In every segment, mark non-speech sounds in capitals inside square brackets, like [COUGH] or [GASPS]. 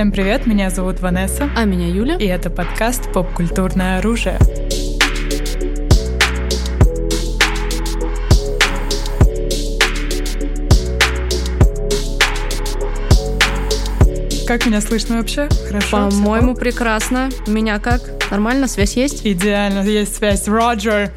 Всем привет, меня зовут Ванесса. А меня Юля. И это подкаст «Поп-культурное оружие». Как меня слышно вообще? Хорошо? По-моему, прекрасно. Меня как? Нормально? Связь есть? Идеально, есть связь. Роджер.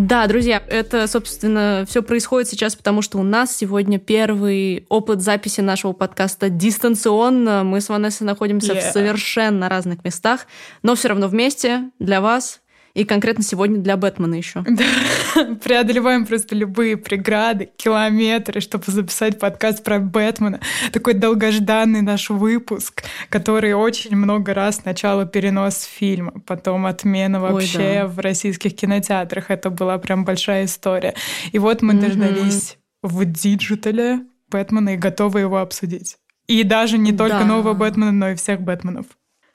Да, друзья, это, собственно, все происходит сейчас, потому что у нас сегодня первый опыт записи нашего подкаста дистанционно. Мы с Ванессой находимся yeah. в совершенно разных местах, но все равно вместе для вас и конкретно сегодня для Бэтмена еще. [LAUGHS] Да. Преодолеваем просто любые преграды, километры, чтобы записать подкаст про Бэтмена. Такой долгожданный наш выпуск, который очень много раз сначала перенос фильма, потом отмена вообще Ой, да. в российских кинотеатрах. Это была прям большая история. И вот мы mm-hmm. дождались в digital е Бэтмена и готовы его обсудить. И даже не только да. нового Бэтмена, но и всех Бэтменов.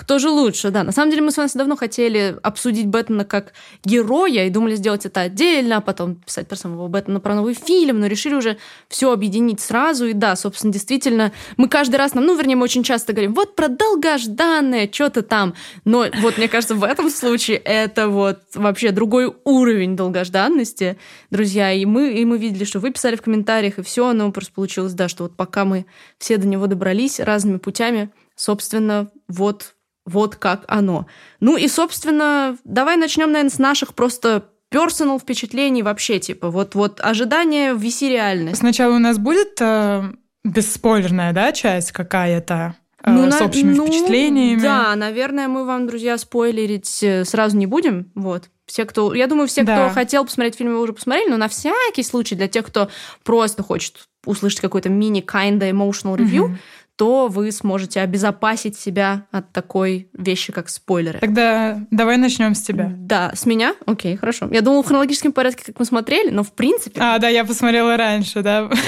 Кто же лучше, да. На самом деле мы с вами давно хотели обсудить Бэтмена как героя и думали сделать это отдельно, а потом писать про самого Бэтмена, про новый фильм, но решили уже все объединить сразу. И да, собственно, действительно, мы каждый раз, ну, вернее, мы очень часто говорим, вот про долгожданное, что-то там. Но вот, мне кажется, в этом случае это вот вообще другой уровень долгожданности, друзья. И мы, и мы видели, что вы писали в комментариях, и все, оно просто получилось, да, что вот пока мы все до него добрались разными путями, собственно, вот вот как оно. Ну и, собственно, давай начнем, наверное, с наших просто персонал впечатлений вообще, типа, вот, вот ожидание виси реальность. Сначала у нас будет э, бесспойлерная, да, часть какая-то? Э, ну, с общими ну, впечатлениями. Да, наверное, мы вам, друзья, спойлерить э, сразу не будем. Вот. Все, кто, я думаю, все, да. кто хотел посмотреть фильм, уже посмотрели, но на всякий случай для тех, кто просто хочет услышать какой-то мини kinda emotional review, mm-hmm то вы сможете обезопасить себя от такой вещи, как спойлеры. Тогда давай начнем с тебя. Да, с меня? Окей, хорошо. Я думала в хронологическом порядке, как мы смотрели, но в принципе... А, да, я посмотрела раньше, да. [LAUGHS]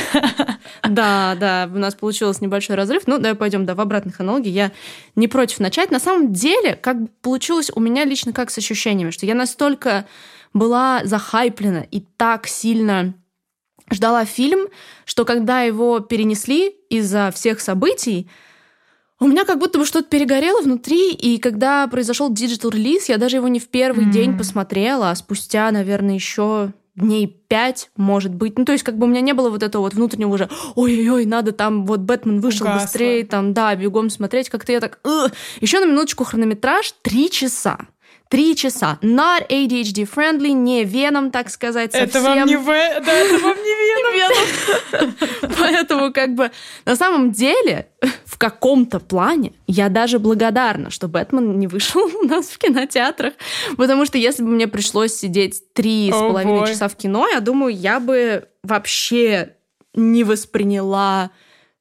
Да, да, у нас получился небольшой разрыв. Ну, давай пойдем, да, в обратной хронологии. Я не против начать. На самом деле, как получилось у меня лично как с ощущениями, что я настолько была захайплена и так сильно ждала фильм, что когда его перенесли из-за всех событий, у меня как будто бы что-то перегорело внутри, и когда произошел digital релиз, я даже его не в первый мм. день посмотрела, а спустя, наверное, еще дней пять, может быть. Ну, то есть, как бы у меня не было вот этого вот внутреннего уже, ой-ой-ой, надо там, вот Бэтмен вышел Угасло. быстрее, там, да, бегом смотреть. Как-то я так... Еще на минуточку хронометраж три часа. Три часа. Not ADHD friendly, не веном, так сказать, совсем. Это вам не, в... да, это вам не [LAUGHS] веном. Поэтому как бы на самом деле в каком-то плане я даже благодарна, что Бэтмен не вышел [LAUGHS] у нас в кинотеатрах, потому что если бы мне пришлось сидеть три с половиной часа в кино, я думаю, я бы вообще не восприняла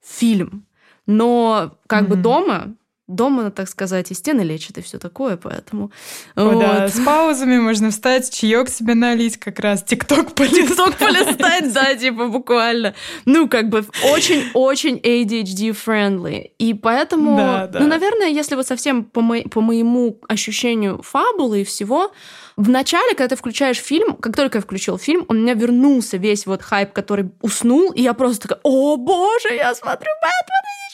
фильм. Но как mm-hmm. бы дома дома, так сказать, и стены лечат, и все такое, поэтому... О, вот. да, с паузами можно встать, чаек себе налить, как раз тикток [LAUGHS] полистать. Тикток полистать, да, типа буквально. Ну, как бы очень-очень ADHD-friendly. И поэтому, да, да. ну, наверное, если вот совсем по, мо по моему ощущению фабулы и всего, в начале, когда ты включаешь фильм, как только я включил фильм, у меня вернулся весь вот хайп, который уснул, и я просто такая, о боже, я смотрю Бэтмена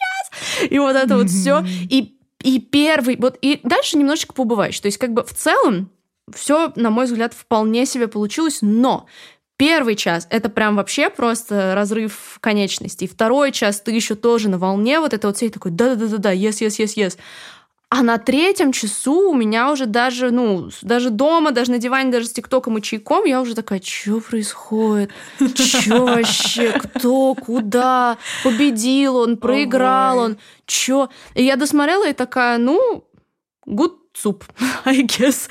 и вот это вот все. И, и первый, вот, и дальше немножечко поубываешь. То есть, как бы в целом, все, на мой взгляд, вполне себе получилось, но Первый час — это прям вообще просто разрыв конечностей. Второй час ты еще тоже на волне вот это вот все такой да-да-да-да, yes, yes, yes, yes. А на третьем часу у меня уже даже, ну, даже дома, даже на диване, даже с ТикТоком и чайком, я уже такая, что происходит? Что [LAUGHS] вообще? Кто? Куда? Победил он? Проиграл он? Чё? И я досмотрела и такая, ну, good суп, [LAUGHS] I guess.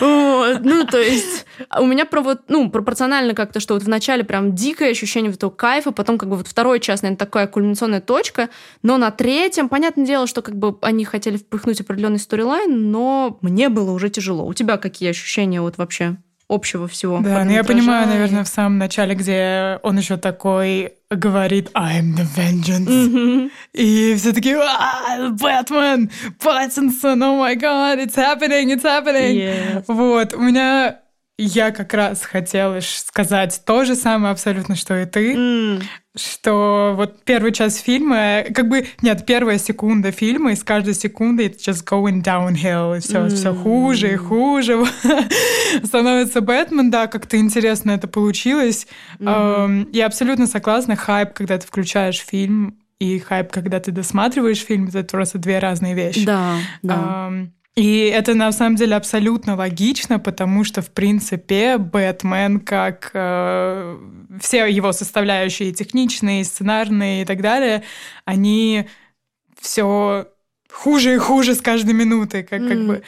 вот. Ну, то есть у меня про вот, ну, пропорционально как-то, что вот в начале прям дикое ощущение вот этого кайфа, потом как бы вот второй час, наверное, такая кульминационная точка, но на третьем, понятное дело, что как бы они хотели впихнуть определенный сторилайн, но мне было уже тяжело. У тебя какие ощущения вот вообще? Общего всего. Да, ну я понимаю, наверное, в самом начале, где он еще такой говорит I'm the vengeance. Mm-hmm. И все таки Бэтмен, Паттинсон, о май гад, it's happening, it's happening. Yes. Вот, у меня я как раз хотела сказать то же самое абсолютно, что и ты. Mm. что вот первый час фильма, как бы, нет, первая секунда фильма, и с каждой секундой it's just going downhill, и все, mm. все хуже и хуже [LAUGHS] становится Бэтмен, да, как-то интересно это получилось. Mm. Я абсолютно согласна, хайп, когда ты включаешь фильм, и хайп, когда ты досматриваешь фильм, это просто две разные вещи. Да, да. И это на самом деле абсолютно логично, потому что, в принципе, Бэтмен, как э, все его составляющие, техничные, сценарные и так далее, они все хуже и хуже с каждой минутой, как, mm. как бы.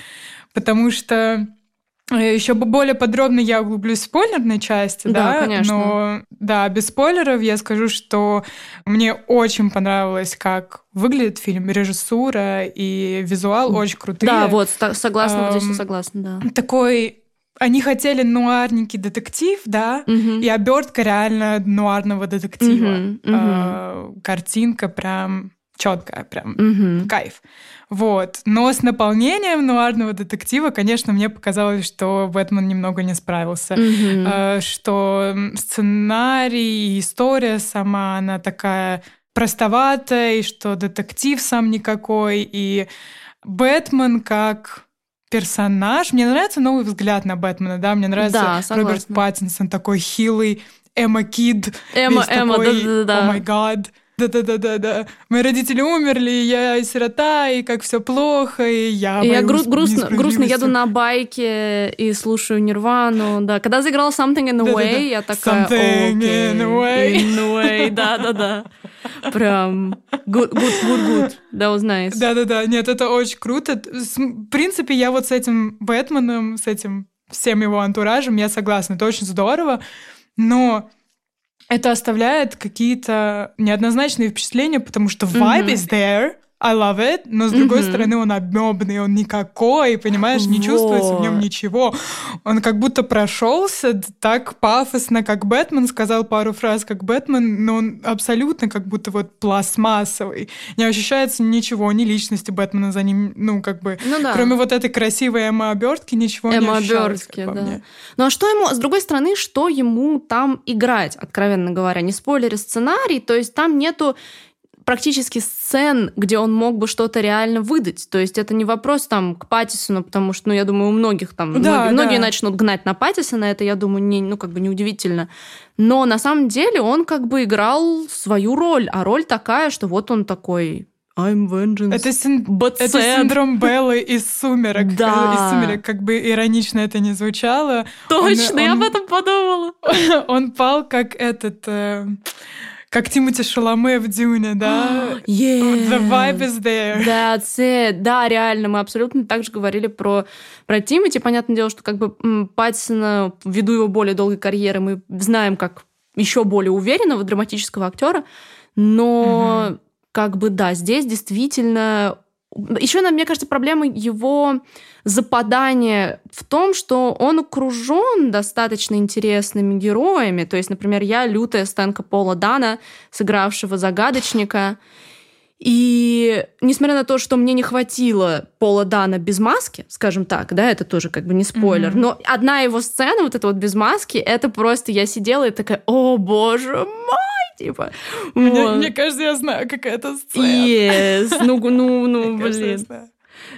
Потому что Еще более подробно я углублюсь в спойлерной части, да, да конечно. но да, без спойлеров я скажу, что мне очень понравилось, как выглядит фильм, режиссура и визуал очень крутые. Да, вот, согласна, вот здесь согласна, да. Такой они хотели нуарненький детектив, да, угу. и обертка реально нуарного детектива. Угу, угу. Э, картинка прям четкая, прям угу. кайф. Вот. Но с наполнением нуарного детектива, конечно, мне показалось, что Бэтмен немного не справился. Mm-hmm. Что сценарий и история сама, она такая простоватая, и что детектив сам никакой, и Бэтмен как персонаж. Мне нравится новый взгляд на Бэтмена, да, мне нравится да, Роберт Паттинсон такой хилый, Эмма Кид. Эмма, Эмма, да-да-да. О май гад. Да-да-да-да-да. Мои родители умерли, я сирота, и как все плохо, и я и Я гру- грустно, грустно еду на байке и слушаю Нирвану, да. Когда заиграл Something in the Way, я такая... Something okay, in the Way. In the Way, да-да-да. Прям good, good, good, good. That was nice. Да-да-да, нет, это очень круто. В принципе, я вот с этим Бэтменом, с этим всем его антуражем, я согласна, это очень здорово, но это оставляет какие-то неоднозначные впечатления, потому что vibe mm-hmm. is there, I love it, но с другой mm-hmm. стороны он обмебный, он никакой, понимаешь, не вот. чувствуется в нем ничего. Он как будто прошелся так пафосно, как Бэтмен, сказал пару фраз, как Бэтмен, но он абсолютно как будто вот пластмассовый. Не ощущается ничего, ни личности Бэтмена за ним, ну как бы, ну, да. кроме вот этой красивой эмо-обертки, ничего эмо не ощущалось. да. Мне. Ну а что ему, с другой стороны, что ему там играть, откровенно говоря? Не спойлеры сценарий, то есть там нету практически сцен, где он мог бы что-то реально выдать. То есть это не вопрос там к Паттисону, потому что, ну, я думаю, у многих там, да, многие, да. многие начнут гнать на Паттисона, это, я думаю, не, ну, как бы неудивительно. Но на самом деле он как бы играл свою роль, а роль такая, что вот он такой I'm vengeance. Это, син... это синдром Беллы из «Сумерок». Да. Из «Сумерек», как бы иронично это не звучало. Точно, он, я он... об этом подумала. [LAUGHS] он пал как этот... Э как Тимати Шаломе в Дюне, да? [GASPS] Yeah. The vibe is there. That's it. Да, реально, мы абсолютно так же говорили про, про Тимати. Понятное дело, что как бы Паттисона, ввиду его более долгой карьеры, мы знаем как еще более уверенного драматического актера, но mm-hmm. как бы да, здесь действительно еще, мне кажется, проблема его западания в том, что он окружен достаточно интересными героями. То есть, например, я лютая стенка Пола Дана, сыгравшего загадочника. И несмотря на то, что мне не хватило Пола Дана без маски, скажем так, да, это тоже как бы не спойлер, mm-hmm. но одна его сцена, вот эта вот без маски, это просто я сидела и такая, о боже мой! Типа. Мне, вот. мне кажется, я знаю, какая это сцена. Yes. Ну, ну, ну, [LAUGHS] блин.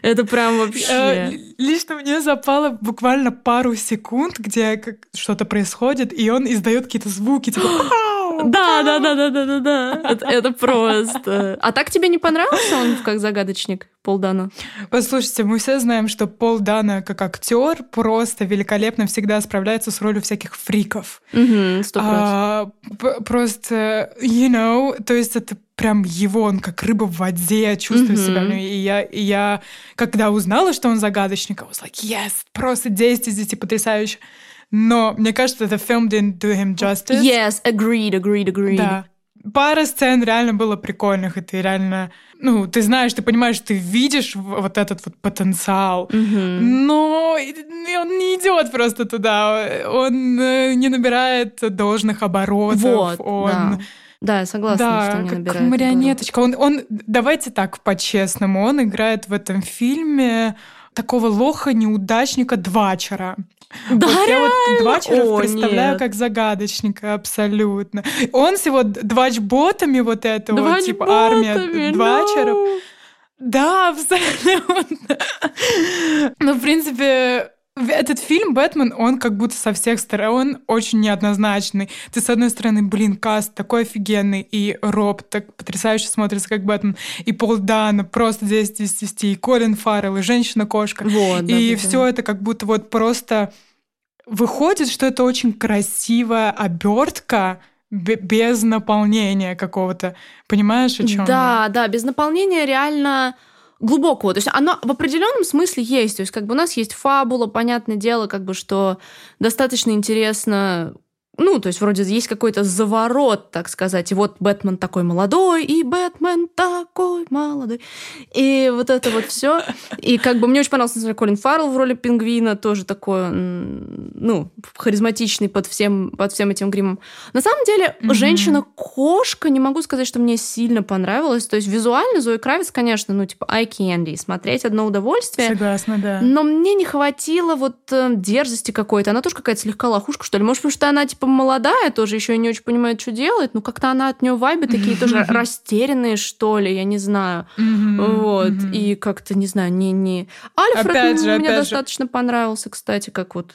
Это прям вообще... Лично мне запало буквально пару секунд, где что-то происходит, и он издает какие-то звуки, типа... [GASPS] [GASPS] [GASPS] Да, да, да, да, да, да, да. Это, это просто. А так тебе не понравился он как загадочник Пол Дана? Послушайте, мы все знаем, что Пол Дана как актер просто великолепно всегда справляется с ролью всяких фриков. Угу, а, просто, you know, то есть это прям его, он как рыба в воде чувствует mm-hmm. себя. Ну, и я, и я, когда узнала, что он загадочник, I was like, yes, просто 10 из 10, потрясающе. Но мне кажется, этот фильм didn't do him justice. Yes, agreed, agreed, agreed. Да. Пара сцен реально было прикольных, и ты реально, ну, ты знаешь, ты понимаешь, ты видишь вот этот вот потенциал, mm-hmm. но он не идет просто туда, он э, не набирает должных оборотов, вот, он... Да. Да, я согласна, да, что не как набирает. марионеточка. Он, он, давайте так, по-честному, он играет в этом фильме такого лоха-неудачника Двачера. Да, вот я вот Двачера представляю нет. как загадочника абсолютно. Он с его двачботами вот это вот, типа армия Двачеров. No. Да, абсолютно. Ну, в принципе, этот фильм «Бэтмен», он как будто со всех сторон очень неоднозначный. Ты, с одной стороны, блин, каст такой офигенный, и Роб так потрясающе смотрится, как Бэтмен, и Пол Дана просто 10 из 10, и Колин Фаррелл, и Женщина-кошка. Вот, да, и да, все да. это как будто вот просто выходит, что это очень красивая обертка, без наполнения какого-то. Понимаешь, о чем? Да, я? да, без наполнения реально глубокого. То есть оно в определенном смысле есть. То есть как бы у нас есть фабула, понятное дело, как бы что достаточно интересно ну, то есть вроде есть какой-то заворот, так сказать. И вот Бэтмен такой молодой, и Бэтмен такой молодой. И вот это вот все. И как бы мне очень понравился, например, Колин Фаррелл в роли пингвина, тоже такой, ну, харизматичный под всем, под всем этим гримом. На самом деле, mm-hmm. женщина-кошка, не могу сказать, что мне сильно понравилась. То есть визуально Зои Кравец, конечно, ну, типа eye candy, смотреть одно удовольствие. Согласна, да. Но мне не хватило вот э, дерзости какой-то. Она тоже какая-то слегка лохушка, что ли. Может, потому что она, типа, молодая, тоже еще не очень понимает, что делать, но как-то она от нее вайбы такие тоже растерянные, что ли, я не знаю. Вот. И как-то, не знаю, не... не... Альфред мне достаточно понравился, кстати, как вот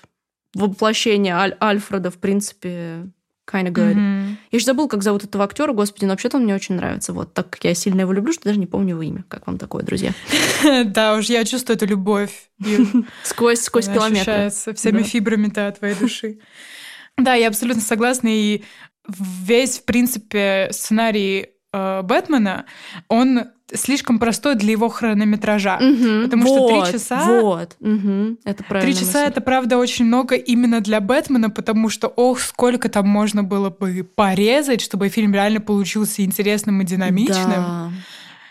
воплощение Аль Альфреда, в принципе, kind of good. Mm-hmm. Я же забыл, как зовут этого актера, господи, но вообще-то он мне очень нравится. Вот, так как я сильно его люблю, что даже не помню его имя. Как вам такое, друзья? [LAUGHS] Да, уж я чувствую эту любовь. [LAUGHS] Сквозь, сквозь километры. ощущается всеми фибрами твоей души. Да, я абсолютно согласна. И весь, в принципе, сценарий э, Бэтмена, он слишком простой для его хронометража. Угу, потому вот, что три часа... Вот, угу, это правильно. Три часа — это, правда, очень много именно для Бэтмена, потому что, ох, сколько там можно было бы порезать, чтобы фильм реально получился интересным и динамичным. Да.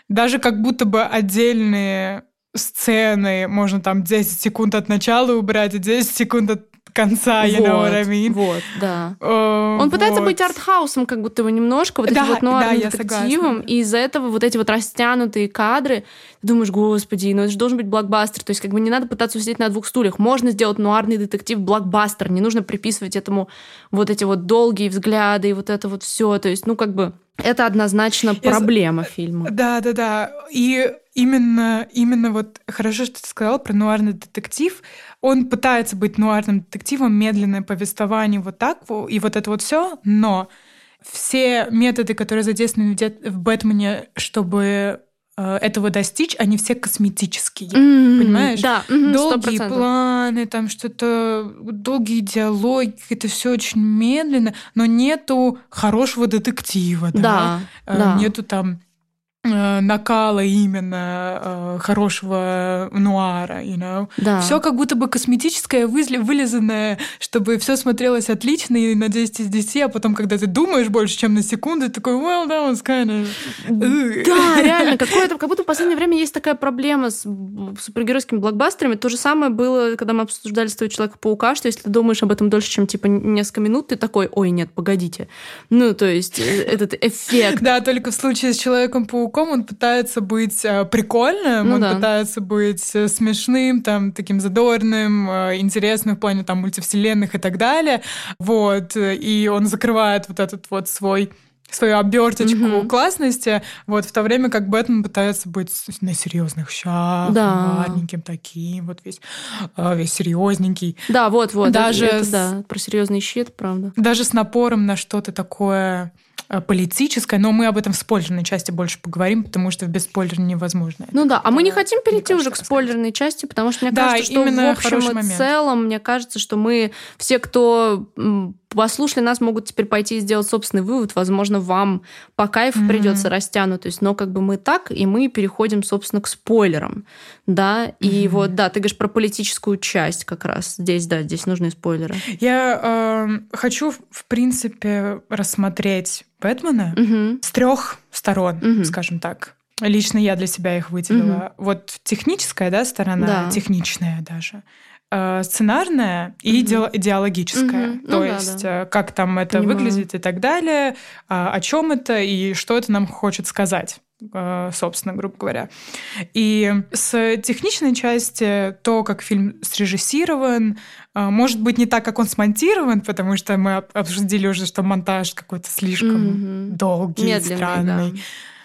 Даже как будто бы отдельные сцены, можно там 10 секунд от начала убрать и 10 секунд от конца, you вот, know what I mean? Вот, да. Uh, Он пытается вот. быть артхаусом, как будто бы немножко, вот да, этим вот нуарным да, детективом, и из-за этого вот эти вот растянутые кадры, ты думаешь, господи, ну это же должен быть блокбастер, то есть как бы не надо пытаться усидеть на двух стульях, можно сделать нуарный детектив блокбастер, не нужно приписывать этому вот эти вот долгие взгляды и вот это вот все, то есть, ну как бы это однозначно проблема Я... фильма. Да, да, да. И именно, именно вот хорошо, что ты сказал про нуарный детектив. Он пытается быть нуарным детективом, медленное повествование, вот так, и вот это вот все, но все методы, которые задействованы в Бэтмене, чтобы э, этого достичь, они все косметические, mm-hmm, понимаешь? Да, mm-hmm, долгие 100%. планы, там что-то, долгие диалоги, это все очень медленно, но нету хорошего детектива, да, да, э, да. нету там Э, накала именно э, хорошего нуара, you know. Да. Все как будто бы косметическое, вылизанное, чтобы все смотрелось отлично и на 10 из 10, а потом, когда ты думаешь больше, чем на секунду, ты такой, well, that was kind of... Да, реально, какое-то, как будто в последнее время есть такая проблема с супергеройскими блокбастерами. То же самое было, когда мы обсуждали с Человека-паука, что если ты думаешь об этом дольше, чем, типа, несколько минут, ты такой, ой, нет, погодите. Ну, то есть, э, этот эффект. Да, только в случае с Человеком-пауком пауком он пытается быть э, прикольным, ну, он да. пытается быть э, смешным, там, таким задорным, э, интересным в плане там мультивселенных и так далее. Вот. И он закрывает вот этот вот свой свою оберточку mm-hmm. классности, вот в то время как Бэтмен пытается быть на серьезных щах, да. маленьким таким, вот весь, весь серьезненький. Да, вот, вот. Даже это, с... да, про серьезный щит, правда. Даже с напором на что-то такое политическое, но мы об этом в спойлерной части больше поговорим, потому что без спойлера невозможно. Ну да, а мы не хотим перейти уже к спойлерной части, потому что мне да, кажется, что в общем и целом, мне кажется, что мы все, кто послушали нас, могут теперь пойти и сделать собственный вывод. Возможно, вам по кайфу mm-hmm. придется растянутость, но как бы мы так, и мы переходим, собственно, к спойлерам. Да, mm-hmm. и вот, да, ты говоришь про политическую часть как раз. Здесь, да, здесь нужны спойлеры. Я э, хочу, в принципе, рассмотреть Бэтмена mm-hmm. с трех сторон, mm-hmm. скажем так. Лично я для себя их выделила. Mm-hmm. Вот техническая, да, сторона, да. техничная даже. Э, сценарная и угу. идеологическая. Угу. То ну, есть, да, да. как там это Понимаю. выглядит и так далее, а, о чем это и что это нам хочет сказать. э, собственно, грубо говоря. И с техничной части то, как фильм срежиссирован, э, может быть не так, как он смонтирован, потому что мы обсудили уже, что монтаж какой-то слишком mm-hmm. долгий, Медленный, странный. Да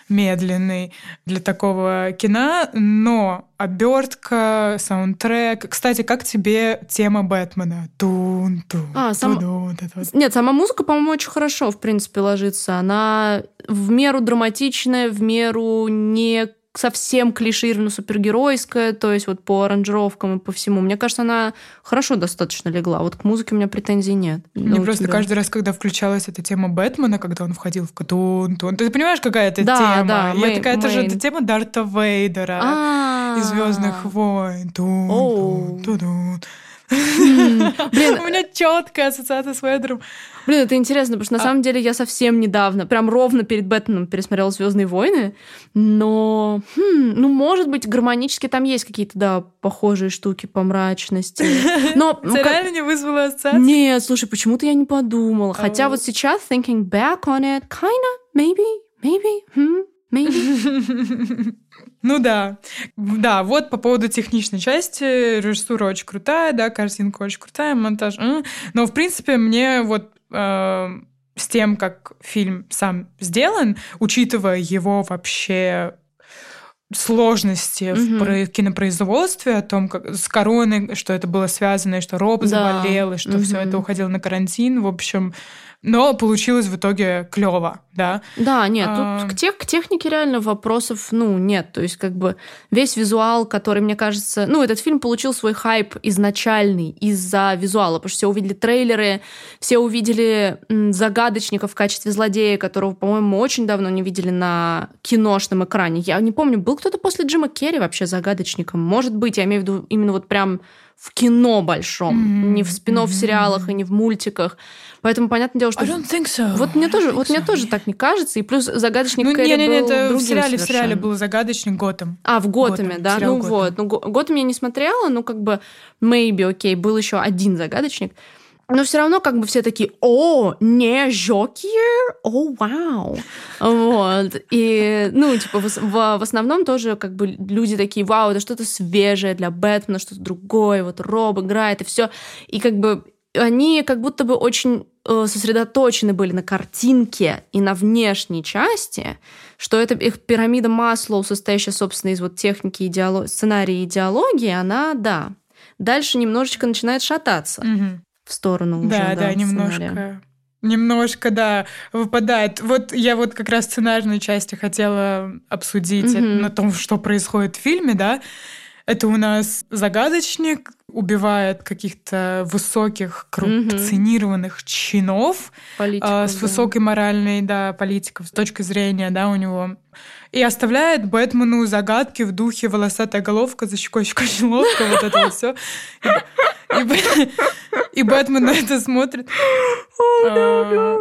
медленный для такого кино, но обертка, саундтрек. Кстати, как тебе тема Бэтмена? Тун, тун, а, сам... тун, тун, тун. Нет, сама музыка, по-моему, очень хорошо, в принципе, ложится. Она в меру драматичная, в меру не совсем клишированно супергеройская, то есть вот по аранжировкам и по всему. Мне кажется, она хорошо достаточно легла. Вот к музыке у меня претензий нет. Мне просто тебя... каждый раз, когда включалась эта тема Бэтмена, когда он входил в тун тун ты понимаешь, какая это да, тема? Да, Я такая, это же это тема Дарта Вейдера А-а-а. из Звездных войн. Тун, тун, тун, Блин, [LAUGHS] у меня четкая ассоциация с Вейдером. Блин, это интересно, потому что на а... самом деле я совсем недавно, прям ровно перед Бэтменом пересмотрела Звездные войны, но, хм, ну, может быть, гармонически там есть какие-то, да, похожие штуки по мрачности. Но Ты [LAUGHS] ну, реально не вызвала ассоциацию? Нет, слушай, почему-то я не подумала. Хотя вот сейчас, thinking back on it, kinda, maybe, maybe, hmm, maybe. [LAUGHS] Ну да. Да, вот по поводу техничной части. Режиссура очень крутая, да, картинка очень крутая, монтаж. Но, в принципе, мне вот э, с тем, как фильм сам сделан, учитывая его вообще сложности mm-hmm. в кинопроизводстве, о том, как с короной, что это было связано, и что Роб да. заболел, и что mm-hmm. все это уходило на карантин. В общем, но получилось в итоге клево, да. Да, нет, а... тут к, тех, к технике реально вопросов, ну, нет. То есть, как бы весь визуал, который, мне кажется, ну, этот фильм получил свой хайп изначальный из-за визуала, потому что все увидели трейлеры, все увидели загадочника в качестве злодея, которого, по-моему, очень давно не видели на киношном экране. Я не помню, был кто-то после Джима Керри вообще загадочником? Может быть, я имею в виду именно вот прям в кино большом, mm-hmm. не в спин mm-hmm. сериалах и не в мультиках. Поэтому понятное дело, что... I don't think so. Вот мне тоже, вот so. мне тоже так не кажется. И плюс загадочник ну, Кэрри не, не, не, был это в сериале, в сериале был загадочник Готэм. А, в Готэме, да? Ну Готэм. вот. Ну, Готэм я не смотрела, ну как бы maybe, окей, okay, был еще один загадочник. Но все равно как бы все такие, о, не Жокер, о, вау. Вот. И, ну, типа, в, в, основном тоже как бы люди такие, вау, это что-то свежее для Бэтмена, что-то другое, вот Роб играет, и все. И как бы они как будто бы очень э, сосредоточены были на картинке и на внешней части, что это их пирамида Маслоу, состоящая, собственно, из вот техники, идеолог... сценария и идеологии, она, да, дальше немножечко начинает шататься угу. В сторону уже, да, да, да немножко. Немножко, да, выпадает. Вот я вот как раз сценарной части хотела обсудить mm на том, что происходит в фильме, да. Это у нас загадочник убивает каких-то высоких, коррупционированных mm-hmm. чинов политиков, э, с да. высокой моральной, да, политиков, с точки зрения, да, у него. И оставляет Бэтмену загадки в духе волосатая головка за щекой лодка, вот это вот все. И, Бэтмен на это смотрит а,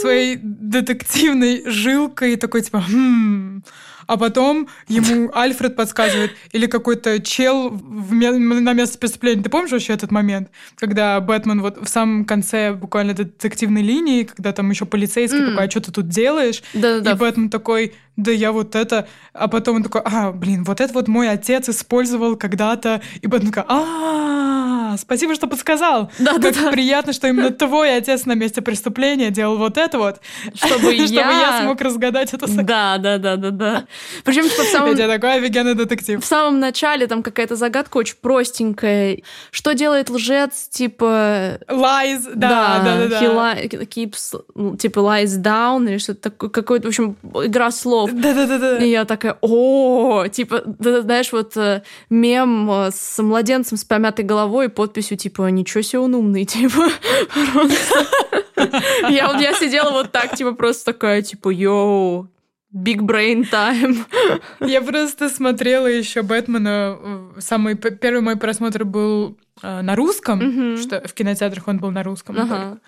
своей детективной жилкой такой типа, хм, а потом ему Альфред подсказывает, или какой-то чел в, на место преступления. Ты помнишь вообще этот момент, когда Бэтмен вот в самом конце буквально детективной линии, когда там еще полицейский mm. такой, а что ты тут делаешь? Да-да-да. И Бэтмен такой, да я вот это... А потом он такой, а, блин, вот это вот мой отец использовал когда-то. И Бэтмен такой, а, спасибо, что подсказал. Да, как да, приятно, что именно твой отец на месте преступления делал вот это вот, [LAUGHS] чтобы [LAUGHS] я смог разгадать это. Да, да, да, да, да. Причем типа, в самом... Я такой офигенный детектив. В самом начале там какая-то загадка очень простенькая. Что делает лжец, типа... Lies, да, да, да. да. He keeps, ну, типа, lies down или что-то такое. Какой-то, в общем, игра слов. [LAUGHS] Да-да-да. И я такая, о, типа, знаешь, вот э, мем э, с младенцем с помятой головой и подписью, типа, ничего себе он умный, [LAUGHS] типа, Я, я сидела вот так, типа, просто такая, типа, йоу, Big Brain Time. Я просто смотрела еще Бэтмена. Э, самый первый мой просмотр был э, на русском, uh-huh. что в кинотеатрах он был на русском. Uh-huh.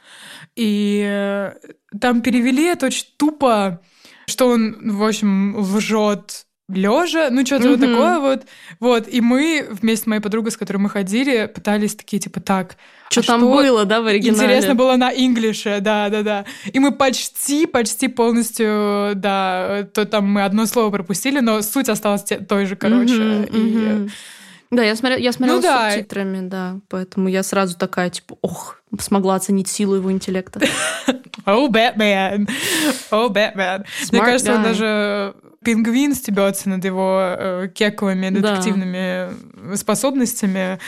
И э, там перевели это очень тупо, что он, в общем, лжет лежа, ну что-то mm-hmm. вот такое вот. Вот, и мы вместе с моей подругой, с которой мы ходили, пытались такие, типа, так, что а там что было, да, в оригинале? Интересно было на инглише, да-да-да. И мы почти, почти полностью, да, то там мы одно слово пропустили, но суть осталась той же, короче. Mm-hmm, и... mm-hmm. Да, я смотрела, я смотрела ну, с да. субтитрами, да, поэтому я сразу такая, типа, ох, смогла оценить силу его интеллекта. [LAUGHS] О, Бэтмен! О, Бэтмен! Мне кажется, он даже пингвин стебется над его э, кековыми детективными да. способностями.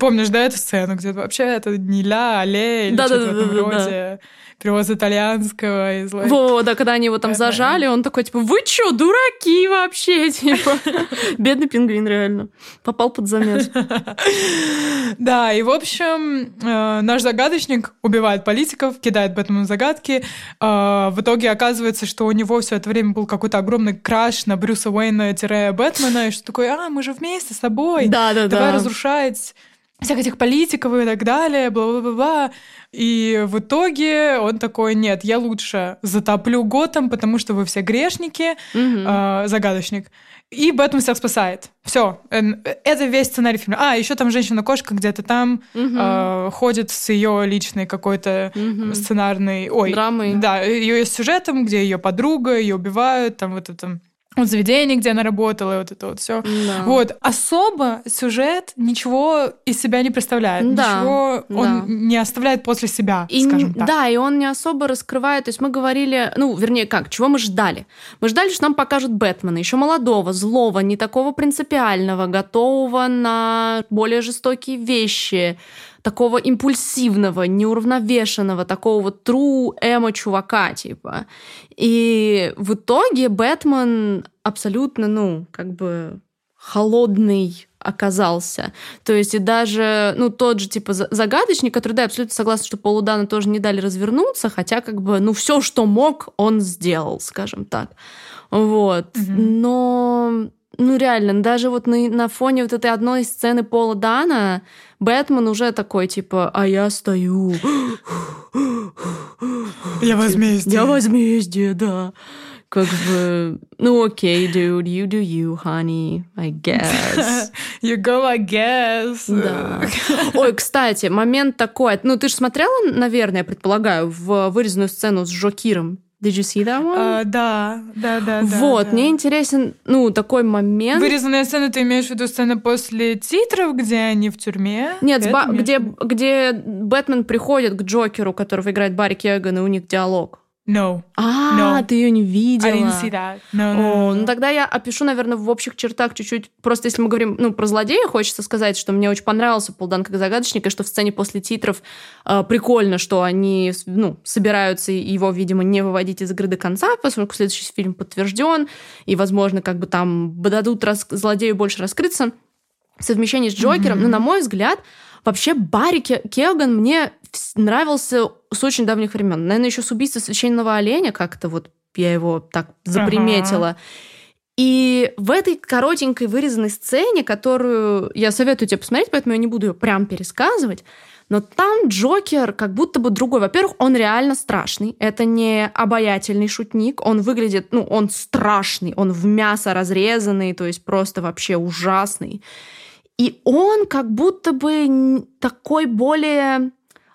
Помнишь, да, эту сцену, где вообще это не ля, а ле или да, что-то да, в этом да, роде? Да перевод итальянского. Из. Во, да, когда они его там зажали, он такой, типа, вы чё, дураки вообще? [LAUGHS] Типа, бедный пингвин реально. Попал под замес. [LAUGHS] Да, и, в общем, э, наш загадочник убивает политиков, кидает Бэтмену загадки. Э, в итоге оказывается, что у него все это время был какой-то огромный краш на Брюса Уэйна-Бэтмена, и что такое, а, мы же вместе с тобой. Да, да, Давай разрушать всех этих политиков и так далее, бла-бла-бла. И в итоге он такой, нет, я лучше затоплю Готэм, потому что вы все грешники, угу. э, загадочник. И Бэтмен всех спасает. Все, это весь сценарий фильма. А, еще там женщина-кошка где-то там угу. э, ходит с ее личной какой-то угу. сценарной... Ой, Драмой. Да, ее сюжетом, где ее подруга, ее убивают, там вот это вот заведение, где она работала, и вот это вот все. Да. Вот особо сюжет ничего из себя не представляет, да. ничего да. он не оставляет после себя, и, скажем так. Да, и он не особо раскрывает. То есть мы говорили, ну, вернее, как, чего мы ждали? Мы ждали, что нам покажут Бэтмена, еще молодого, злого, не такого принципиального, готового на более жестокие вещи такого импульсивного, неуравновешенного, такого вот true эмо чувака, типа. И в итоге Бэтмен абсолютно, ну, как бы холодный оказался. То есть и даже, ну, тот же, типа, загадочник, который, да, абсолютно согласна, что Полудана тоже не дали развернуться, хотя, как бы, ну, все, что мог, он сделал, скажем так. Вот. Mm-hmm. Но ну реально, даже вот на, на фоне вот этой одной сцены Пола Дана Бэтмен уже такой, типа, а я стою. Я возмездие. Я возмездие, да. Как бы, ну окей, dude, you do you, honey, I guess. [LAUGHS] You go, I guess. Да. Ой, кстати, момент такой, ну ты же смотрела, наверное, я предполагаю, в вырезанную сцену с Жокиром Did you see that one? Uh, да, да, да. Вот, да, мне интересен, ну, такой момент. Вырезанная сцена, ты имеешь в виду сцену после титров, где они в тюрьме? Нет, ба- где, где Бэтмен приходит к Джокеру, которого играет Барри Кеган, и у них диалог. No. А, no. ты ее не видела. I didn't see that. No, no, no, О, ну тогда я опишу, наверное, в общих чертах чуть-чуть. Просто если мы говорим, ну, про злодея, хочется сказать, что мне очень понравился Полдан как загадочник, и что в сцене после титров э, прикольно, что они, ну, собираются его, видимо, не выводить из игры до конца, поскольку следующий фильм подтвержден, и, возможно, как бы там дадут рас... злодею больше раскрыться. Совмещение с Джокером, mm-hmm. ну, на мой взгляд, вообще Барри Келган мне нравился с очень давних времен. Наверное, еще с убийства священного оленя как-то вот я его так заприметила. Ага. И в этой коротенькой вырезанной сцене, которую я советую тебе посмотреть, поэтому я не буду ее прям пересказывать, но там Джокер как будто бы другой. Во-первых, он реально страшный. Это не обаятельный шутник. Он выглядит, ну, он страшный. Он в мясо разрезанный, то есть просто вообще ужасный. И он как будто бы такой более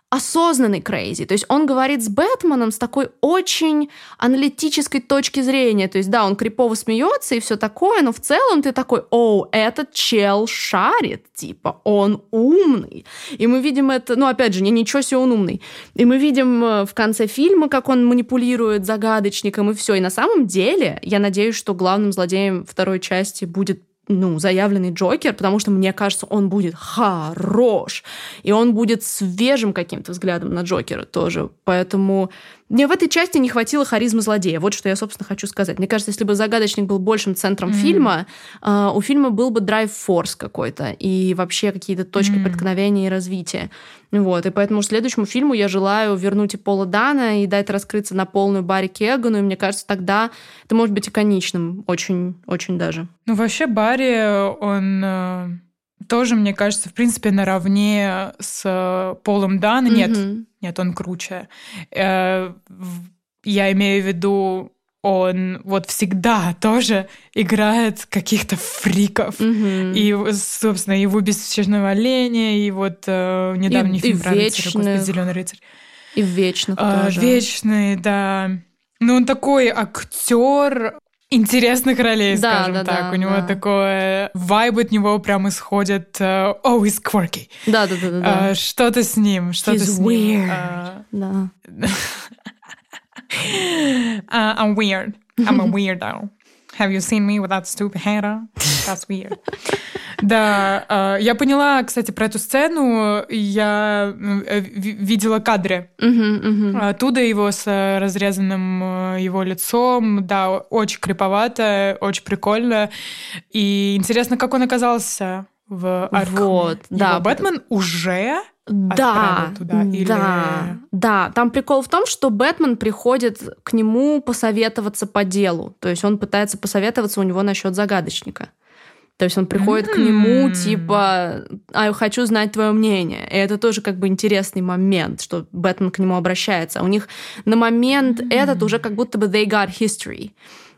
осознанный Крейзи. То есть он говорит с Бэтменом с такой очень аналитической точки зрения. То есть, да, он крипово смеется и все такое, но в целом ты такой, о, этот чел шарит, типа, он умный. И мы видим это, ну, опять же, не ничего себе он умный. И мы видим э, в конце фильма, как он манипулирует загадочником и все. И на самом деле, я надеюсь, что главным злодеем второй части будет ну, заявленный Джокер, потому что, мне кажется, он будет хорош, и он будет свежим каким-то взглядом на Джокера тоже. Поэтому мне в этой части не хватило харизмы злодея. Вот что я, собственно, хочу сказать. Мне кажется, если бы загадочник был большим центром mm-hmm. фильма, э, у фильма был бы драйв-форс какой-то и вообще какие-то точки mm-hmm. преткновения и развития. Вот, и поэтому следующему фильму я желаю вернуть и Пола Дана и дать раскрыться на полную Барри Кегану, и мне кажется, тогда это может быть иконичным, очень-очень даже. Ну, вообще Барри, он э, тоже, мне кажется, в принципе, наравне с Полом Дана. Mm-hmm. Нет, нет, он круче. Э, я имею в виду он вот всегда тоже играет каких-то фриков. Мгм. И, собственно, его бесчестного оленя, и вот э, недавний И- фильм и рыцаря, господи. Зеленый рыцарь. И вечных А, тоже. Вечный, да. Ну, он такой актер интересных ролей, Да, скажем да, так. да, У него да. такое вайб от него прям исходит. э, Oh, he's quirky. Да, да, да, да. да. А, что-то с ним, что-то с ним. weird. [LAUGHS] А, Да. Uh, I'm weird. I'm a [LAUGHS] weirdo. Have you seen me with that stupid hair? That's weird. Да, э, я поняла, кстати, про эту сцену. Я э, ви- видела кадры оттуда его с разрезанным э, его лицом. Да, очень криповато, очень прикольно. И интересно, как он оказался в Аркхеме. Вот, да. Его Бэтмен уже Да, туда, или- да, да. Там прикол в том, что Бэтмен приходит к нему посоветоваться по делу. То есть он пытается посоветоваться у него насчет загадочника. То есть он приходит к нему, типа, а хочу знать твое мнение. И это тоже как бы интересный момент, что Бэтмен к нему обращается. А У них на момент этот уже как будто бы they got history.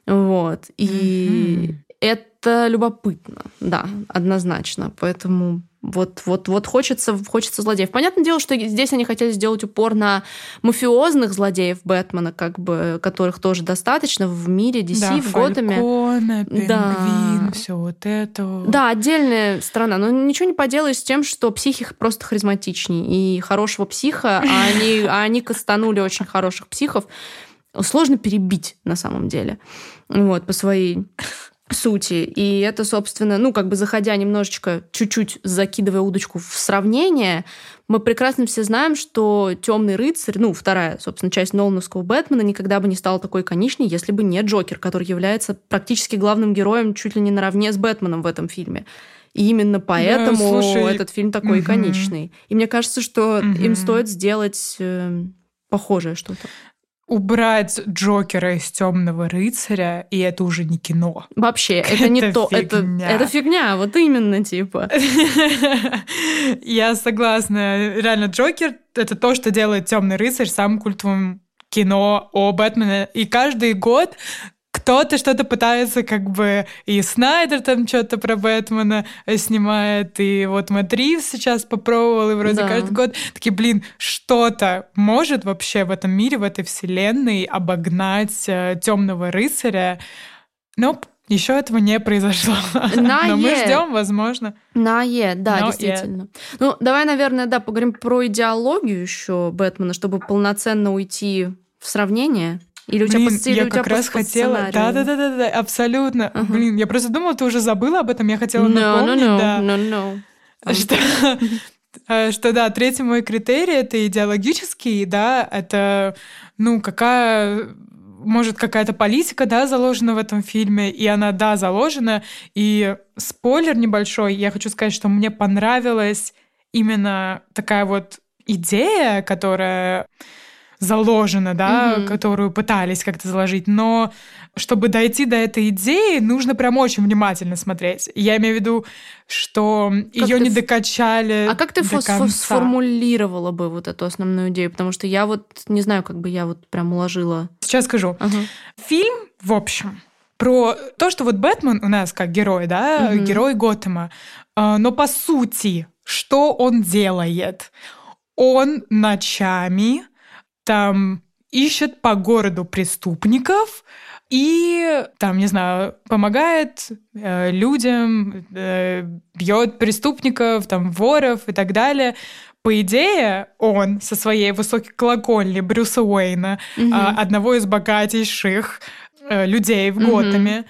Вот. И Мгм. это любопытно, да, однозначно. Поэтому вот, вот, вот хочется, хочется злодеев. Понятное дело, что здесь они хотели сделать упор на мафиозных злодеев Бэтмена, как бы, которых тоже достаточно в мире DC, да, в Готэме. Фальконе, пингвин, Да. все вот это. Да, отдельная страна. Но ничего не поделаешь с тем, что психих просто харизматичнее. И хорошего психа, а они, а они кастанули очень хороших психов, сложно перебить на самом деле. Вот, по своей сути. И это, собственно, ну, как бы заходя немножечко, чуть-чуть закидывая удочку в сравнение, мы прекрасно все знаем, что Темный рыцарь, ну, вторая, собственно, часть Нолановского Бэтмена никогда бы не стала такой иконичной, если бы не Джокер, который является практически главным героем чуть ли не наравне с Бэтменом в этом фильме. И именно поэтому слушай, этот фильм такой мгм. иконичный. И мне кажется, что им Мгм. стоит сделать э, похожее что-то. Убрать Джокера из темного рыцаря, и это уже не кино. Вообще, это не то, это, это фигня, вот именно, типа. [LAUGHS] Я согласна. Реально, Джокер — это то, что делает темный рыцарь самым культовым кино о Бэтмене. И каждый год кто-то что-то пытается, как бы, и Снайдер там что-то про Бэтмена э, снимает, и вот Мэтт Ривз сейчас попробовал, и вроде Да. каждый год такие, блин, что-то может вообще в этом мире, в этой вселенной обогнать темного рыцаря. Но еще этого не произошло. [LAUGHS] На Но мы е. ждем, возможно. На Е, да, Но действительно. Ну, давай, наверное, да, поговорим про идеологию еще Бэтмена, чтобы полноценно уйти в сравнение. Или у тебя Блин, по я у тебя как раз просто по хотела... сценарию? Да-да-да, абсолютно. Ага. Блин, я просто думала, ты уже забыла об этом, я хотела No, no, напомнить, no, да. no, no. Что, [LAUGHS] э, что да, третий мой критерий это идеологический, да, это ну какая может какая-то политика, да, заложена в этом фильме, и она, да, заложена. И спойлер небольшой, я хочу сказать, что мне понравилась именно такая вот идея, которая заложена, да, Мгм. которую пытались как-то заложить, но чтобы дойти до этой идеи, нужно прям очень внимательно смотреть. Я имею в виду, что ее ты не докачали А как ты до фос- конца. сформулировала бы вот эту основную идею? Потому что я вот не знаю, как бы я вот прям уложила. Сейчас скажу. Ага. Фильм, в общем, про то, что вот Бэтмен у нас как герой, да, Мгм. герой Готэма, а, но по сути, что он делает? Он ночами там ищет по городу преступников и там, не знаю, помогает э, людям, э, бьет преступников, там, воров и так далее. По идее, он со своей высокой колокольни Брюса Уэйна, Мгм. а, одного из богатейших э, людей в. Готэме,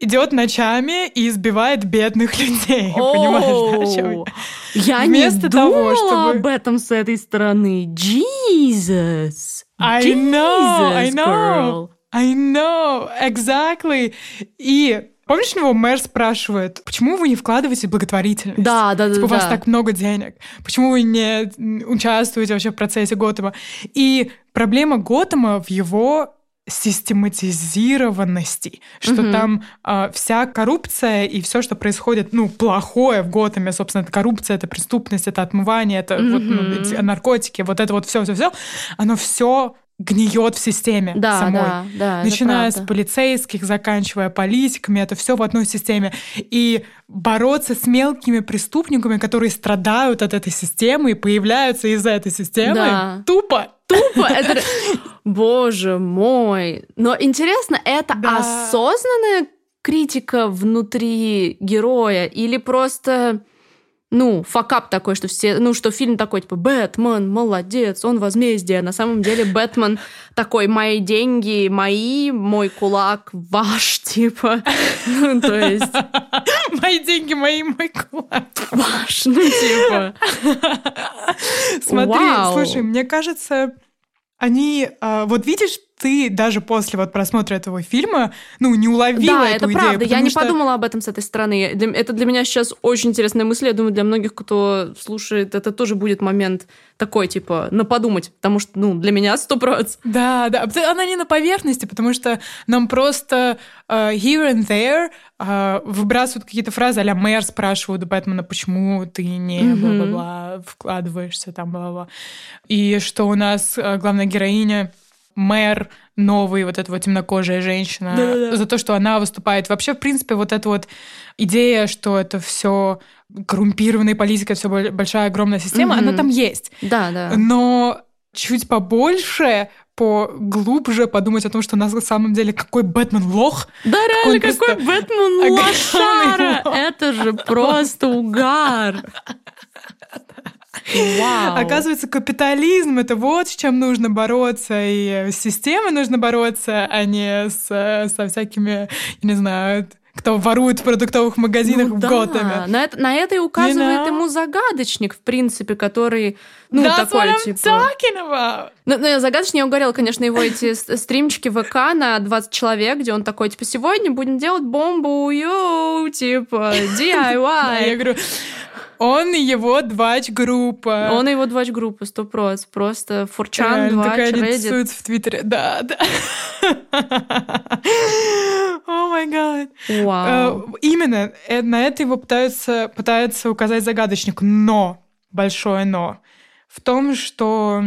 идет ночами и избивает бедных [LAUGHS] людей. [LAUGHS] Понимаешь, да, о чём я? Оу, Я Вместо не того, думала чтобы- об этом с этой стороны. Jesus. I know, I know. girl. I know, exactly. И помнишь, него мэр спрашивает, почему вы не вкладываете благотворительность? Да, да, да. Типа, у вас да. так много денег. Почему вы не участвуете вообще в процессе Готэма? И проблема Готэма в его систематизированности, что Мгм. там а, вся коррупция и все, что происходит, ну, плохое в Готэме, собственно, это коррупция, это преступность, это отмывание, это вот, ну, наркотики, вот это вот все, все, все, оно все гниет в системе да, самой. Да, да, Начиная с полицейских, заканчивая политиками, это все в одной системе. И бороться с мелкими преступниками, которые страдают от этой системы и появляются из-за этой системы, да. тупо. Тупо. Это... [LAUGHS] Боже мой. Но интересно, это да. осознанная критика внутри героя или просто ну, факап такой, что все, ну, что фильм такой, типа, Бэтмен, молодец, он возмездие. На самом деле Бэтмен [LAUGHS] такой, мои деньги, мои, мой кулак, ваш, [LAUGHS] типа. Ну, то есть... [LAUGHS] Мои деньги, мои, мой кулак. Ваш, ну, типа. Смотри, слушай, мне кажется, они, а, вот видишь, ты даже после вот просмотра этого фильма, ну, не уловила да, эту это идею. правда. Я не что... подумала об этом с этой стороны. Это для меня сейчас очень интересная мысль. Я думаю, для многих, кто слушает, это тоже будет момент такой, типа, на подумать, потому что, ну, для меня сто процентов. Да, да. Она не на поверхности, потому что нам просто uh, here and there uh, выбрасывают какие-то фразы, а мэр спрашивают у Бэтмена, почему ты не mm-hmm. бла-бла-бла вкладываешься там, бла-бла. И что у нас uh, главная героиня мэр новый, вот эта вот темнокожая женщина, Да-да-да. за то, что она выступает. Вообще, в принципе, вот эта вот идея, что это все коррумпированная политика, все большая, огромная система, mm-hmm. она там есть. Да, да. Но чуть побольше поглубже подумать о том, что на самом деле какой Бэтмен лох. Да, реально, какой Бэтмен лошара! Это же просто угар! [LAUGHS] Вау. Оказывается, капитализм это вот с чем нужно бороться, и с системой нужно бороться, а не с, со всякими, я не знаю, кто ворует в продуктовых магазинах ну, в да. Готэме. На это, на это и указывает you know? ему загадочник, в принципе, который, ну, That's такой, what I'm типа... talking about. Ну, ну, загадочник, я угорел, конечно, его эти стримчики ВК на 20 человек, где он такой, типа, сегодня будем делать бомбу, йоу, типа, [LAUGHS] DIY. Я говорю, он и его двач-группа. Он и его двач-группа, сто проц. Просто Форчан, двач, Reddit. в Твиттере. Да, да. О май гад. Вау. Именно э, на это его пытаются, пытается указать загадочник. Но, большое но, в том, что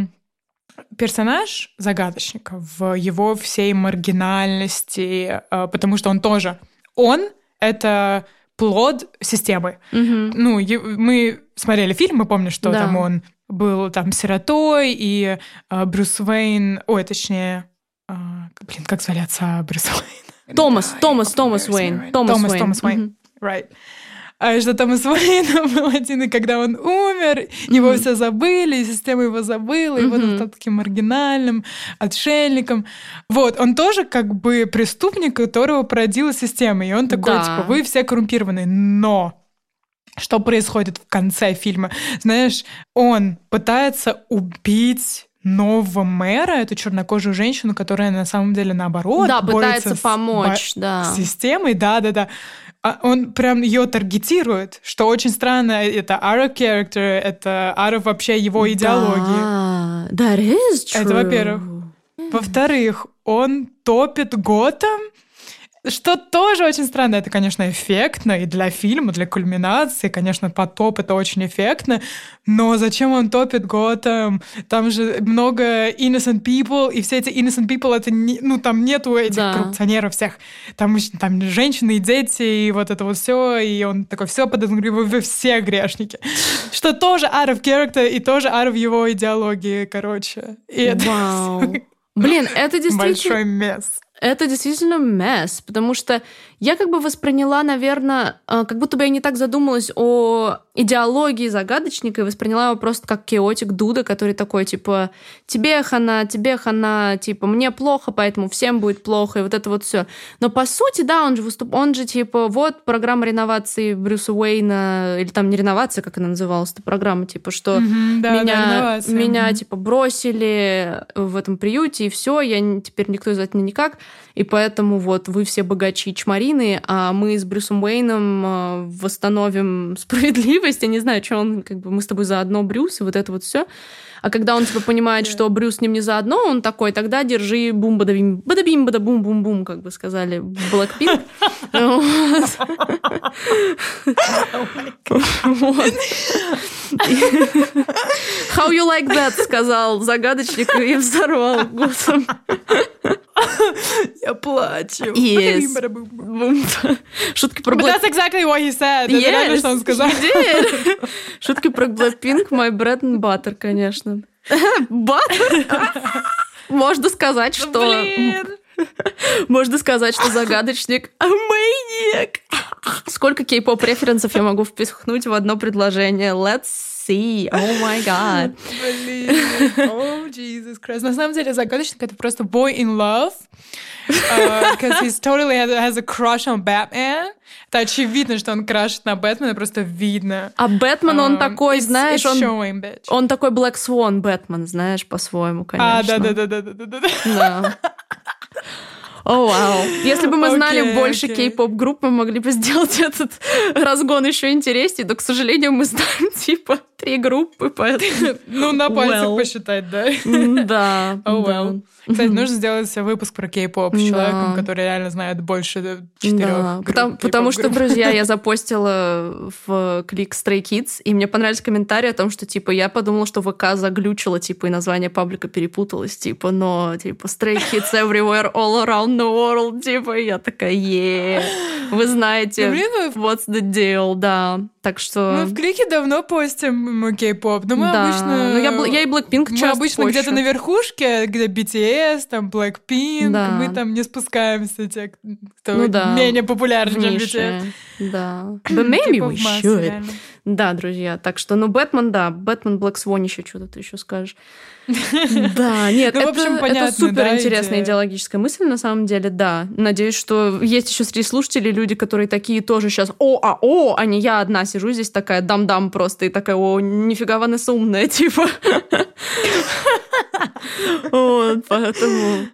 персонаж загадочника в его всей маргинальности, э, потому что он тоже, он — это плод системы. Угу. Ну, мы смотрели фильм, мы помним, что да. там он был там сиротой, и э, Брюс Уэйн, ой, точнее, э, блин, как звали отца Брюса Уэйна? Томас, Томас, Томас Уэйн. Томас, Томас Уэйн. Томас Уэйн. Right. А что Томас Уэйн был один, и когда он умер, его mm-hmm. все забыли, и система его забыла, и mm-hmm. вот он стал таким маргинальным, отшельником. Вот, он тоже как бы преступник, которого породила система, и он такой, да. типа, вы все коррумпированы, но что происходит в конце фильма? Знаешь, он пытается убить нового мэра, эту чернокожую женщину, которая на самом деле наоборот да, пытается помочь, с да. системой, да, да, да. А он прям ее таргетирует, что очень странно. Это out character, это out вообще его идеологии. Да, that is true. Это во-первых. Во-вторых, он топит Готэм что тоже очень странно. Это, конечно, эффектно и для фильма, для кульминации. Конечно, потоп — это очень эффектно. Но зачем он топит Готэм? Там же много innocent people, и все эти innocent people, это не, ну, там нету этих да. коррупционеров всех. Там, там женщины и дети, и вот это вот все. И он такой, все подозреваю, вы все грешники. Что тоже out of character и тоже out of его идеологии, короче. И Вау. Это... [LAUGHS] Блин, это действительно... Большой месс это действительно месс, потому что я как бы восприняла, наверное, э, как будто бы я не так задумалась о идеологии загадочника и восприняла его просто как кеотик Дуда, который такой, типа, тебе хана, тебе хана, типа, мне плохо, поэтому всем будет плохо, и вот это вот все. Но по сути, да, он же выступ... он же, типа, вот программа реновации Брюса Уэйна, или там не реновация, как она называлась, эта программа, типа, что mm-hmm, да, меня, да, меня типа, бросили в этом приюте, и все, я теперь никто из этого никак. и поэтому вот вы все богачи чмарины, а мы с Брюсом Уэйном э, восстановим [LAUGHS] справедливость. Я не знаю, что он, как бы мы с тобой заодно, Брюс, и вот это вот все. А когда он типа понимает, что Брюс с ним не заодно, он такой, тогда держи бум бадабим, бадабим бада бум бум бум, как бы сказали Blackpink. [LAUGHS] [LAUGHS] How you like that, сказал загадочник и взорвал голосом. [LAUGHS] Я плачу. Yes. [LAUGHS] Шутки про Blackpink. That's exactly what he said. Yes, Это что он сказал. [LAUGHS] Шутки про Blackpink, my bread and butter, конечно. Butter? Можно сказать, что... Можно сказать, что загадочник маньяк. Сколько кей-поп референсов я могу впихнуть в одно предложение? Let's see. Oh my god. [LAUGHS] Блин. Oh, Jesus Christ. На самом деле загадочник — это просто boy in love. [LAUGHS] Because uh, he totally has, has a crush on Batman. Это очевидно, что он крашит на Бэтмена, просто видно. А Бэтмен, он um, такой, it's, знаешь, it's он, showing, он такой Black Swan Бэтмен, знаешь, по-своему, конечно. А, да-да-да-да-да-да. Да. [LAUGHS] О, вау. Если бы мы знали okay, больше okay. кей-поп групп, мы могли бы сделать этот разгон еще интереснее, но, к сожалению, мы знаем, [LAUGHS] типа, три группы, поэтому... Ну, на пальцах well. посчитать, да? Да. Oh, well. Кстати, нужно сделать выпуск про кей-поп с человеком, который реально знает больше четырех Потому, потому что, друзья, я [LAUGHS] запостила в клик Stray Kids, и мне понравились комментарии о том, что, типа, я подумала, что ВК заглючила, типа, и название паблика перепуталось, типа, но, типа, Stray Kids [LAUGHS] everywhere, all around the world, типа, и я такая, е вы знаете, what's the deal, да. Так что... Мы в клике давно постим кей-поп, но мы да. обычно... Ну, я, я и Blackpink Мы обычно где-то на верхушке, где BTS, там Blackpink, да. мы там не спускаемся, те, кто ну, да. менее популярны, чем BTS. Да. But maybe we should. Да, друзья. Так что, ну, Бэтмен, да. Бэтмен, Блэк Свон еще что-то ты еще скажешь. [LAUGHS] Да, нет, ну, это, супер интересная идеологическая мысль, на самом деле, да. Надеюсь, что есть еще среди слушателей люди, которые такие тоже сейчас, о, а, о, а не я одна сижу здесь такая дам-дам просто и такая, о, нифига Ванесса умная, [LAUGHS] типа. Вот, поэтому...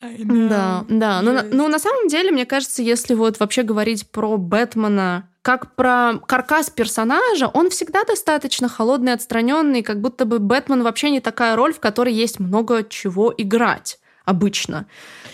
Да, да. Но, но на самом деле, мне кажется, если вот вообще говорить про Бэтмена как про каркас персонажа, он всегда достаточно холодный, отстраненный, как будто бы Бэтмен вообще не такая роль, в которой есть много чего играть обычно.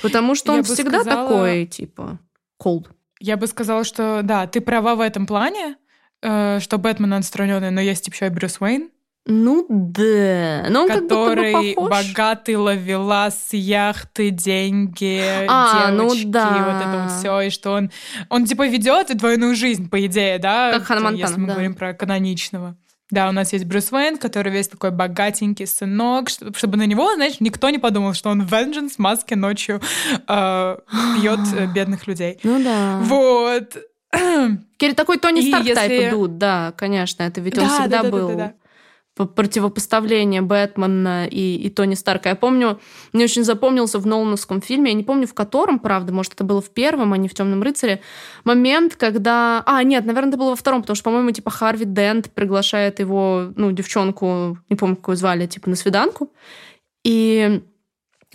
Потому что он всегда сказала... такой, типа, cold. Я бы сказала, что да, ты права в этом плане, э, что Бэтмен отстраненный, но есть еще и Брюс Уэйн, ну да, но он который как будто бы похож. богатый ловелас, яхты, деньги, а, ну девочки, ну да. вот это вот все, и что он, он типа ведет двойную жизнь по идее, да, как Ханна Монтана, если мы да. говорим про каноничного. Да, у нас есть Брюс Уэйн, который весь такой богатенький сынок, чтобы на него, знаешь, никто не подумал, что он в Vengeance маске ночью э, пьет э, [GASPS] бедных людей. Ну да. Вот. [CLEARS THROAT] Кири такой Тони Старк если... тайп идут, да, конечно, это ведь он да, всегда да, да, был. Да, да, да противопоставление Бэтмена и, и Тони Старка. Я помню, мне очень запомнился в Нолановском фильме, я не помню в котором, правда, может, это было в первом, а не в Темном рыцаре, момент, когда... А, нет, наверное, это было во втором, потому что, по-моему, типа Харви Дент приглашает его, ну, девчонку, не помню, какую звали, типа на свиданку, и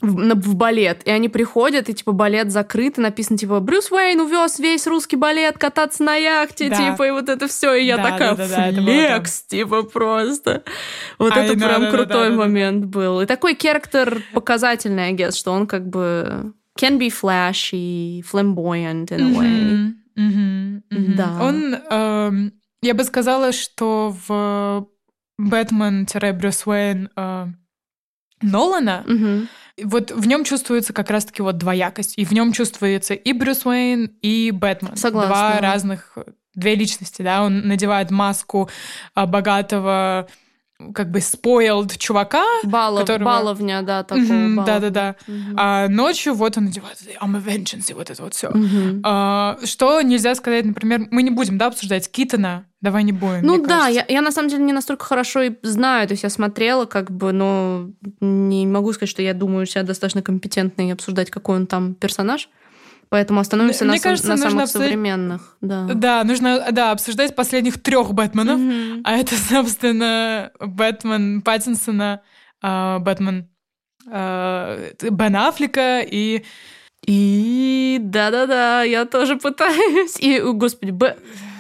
в, в балет. И они приходят, и типа балет закрыт, и написано типа Брюс Уэйн увез весь русский балет кататься на яхте, да. типа, и вот это все. И я да, такая, да, да, да, флекс, типа, просто. Вот I это know, прям да, крутой да, да, момент да. был. И такой характер показательный, I guess, что он как бы can be flashy, flamboyant in a way. Mm-hmm, mm-hmm, mm-hmm. Да. Он, э, я бы сказала, что в Бэтмен-Брюс Уэйн э, Нолана mm-hmm вот в нем чувствуется как раз-таки вот двоякость. И в нем чувствуется и Брюс Уэйн, и Бэтмен. Согласна. Два разных, две личности, да. Он надевает маску а, богатого как бы spoiled чувака. Балов, которого... Баловня, да, такого. Да-да-да. Mm-hmm. А ночью вот он надевает I'm a vengeance, и вот это вот все. Mm-hmm. А, что нельзя сказать, например, мы не будем, да, обсуждать Китона, давай не будем. Ну да, я, я на самом деле не настолько хорошо и знаю, то есть я смотрела, как бы, но не могу сказать, что я думаю себя достаточно компетентной обсуждать, какой он там персонаж. Поэтому остановимся Мне на, кажется, на самых обсуд... современных. Да. да, нужно да, обсуждать последних трех Бэтменов. Mm-hmm. А это, [LAUGHS] собственно, Бэтмен Паттинсона, э, Бэтмен э, Бен Аффлека и И да-да-да, я тоже пытаюсь. И, господи, Б...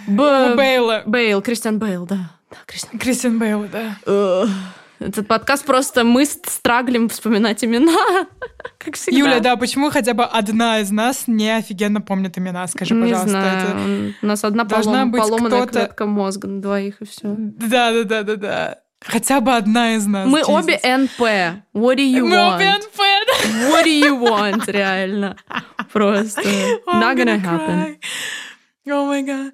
Б... Бейла. Бейл, Кристиан Бейл, да. да Кристиан. Кристиан Бейл, да. Этот подкаст просто мы страглим вспоминать имена, [LAUGHS] как всегда. Юля, да, почему хотя бы одна из нас не офигенно помнит имена? Скажи, не пожалуйста. Знаю. Это... У нас одна полом... поломанная клетка мозга на двоих, и все. Да, да, да, да, да. Хотя бы одна из нас. Мы Jesus. обе НП. What do you Мы want? обе НП? What do you want, реально? [LAUGHS] Просто. Not gonna happen. О май гад.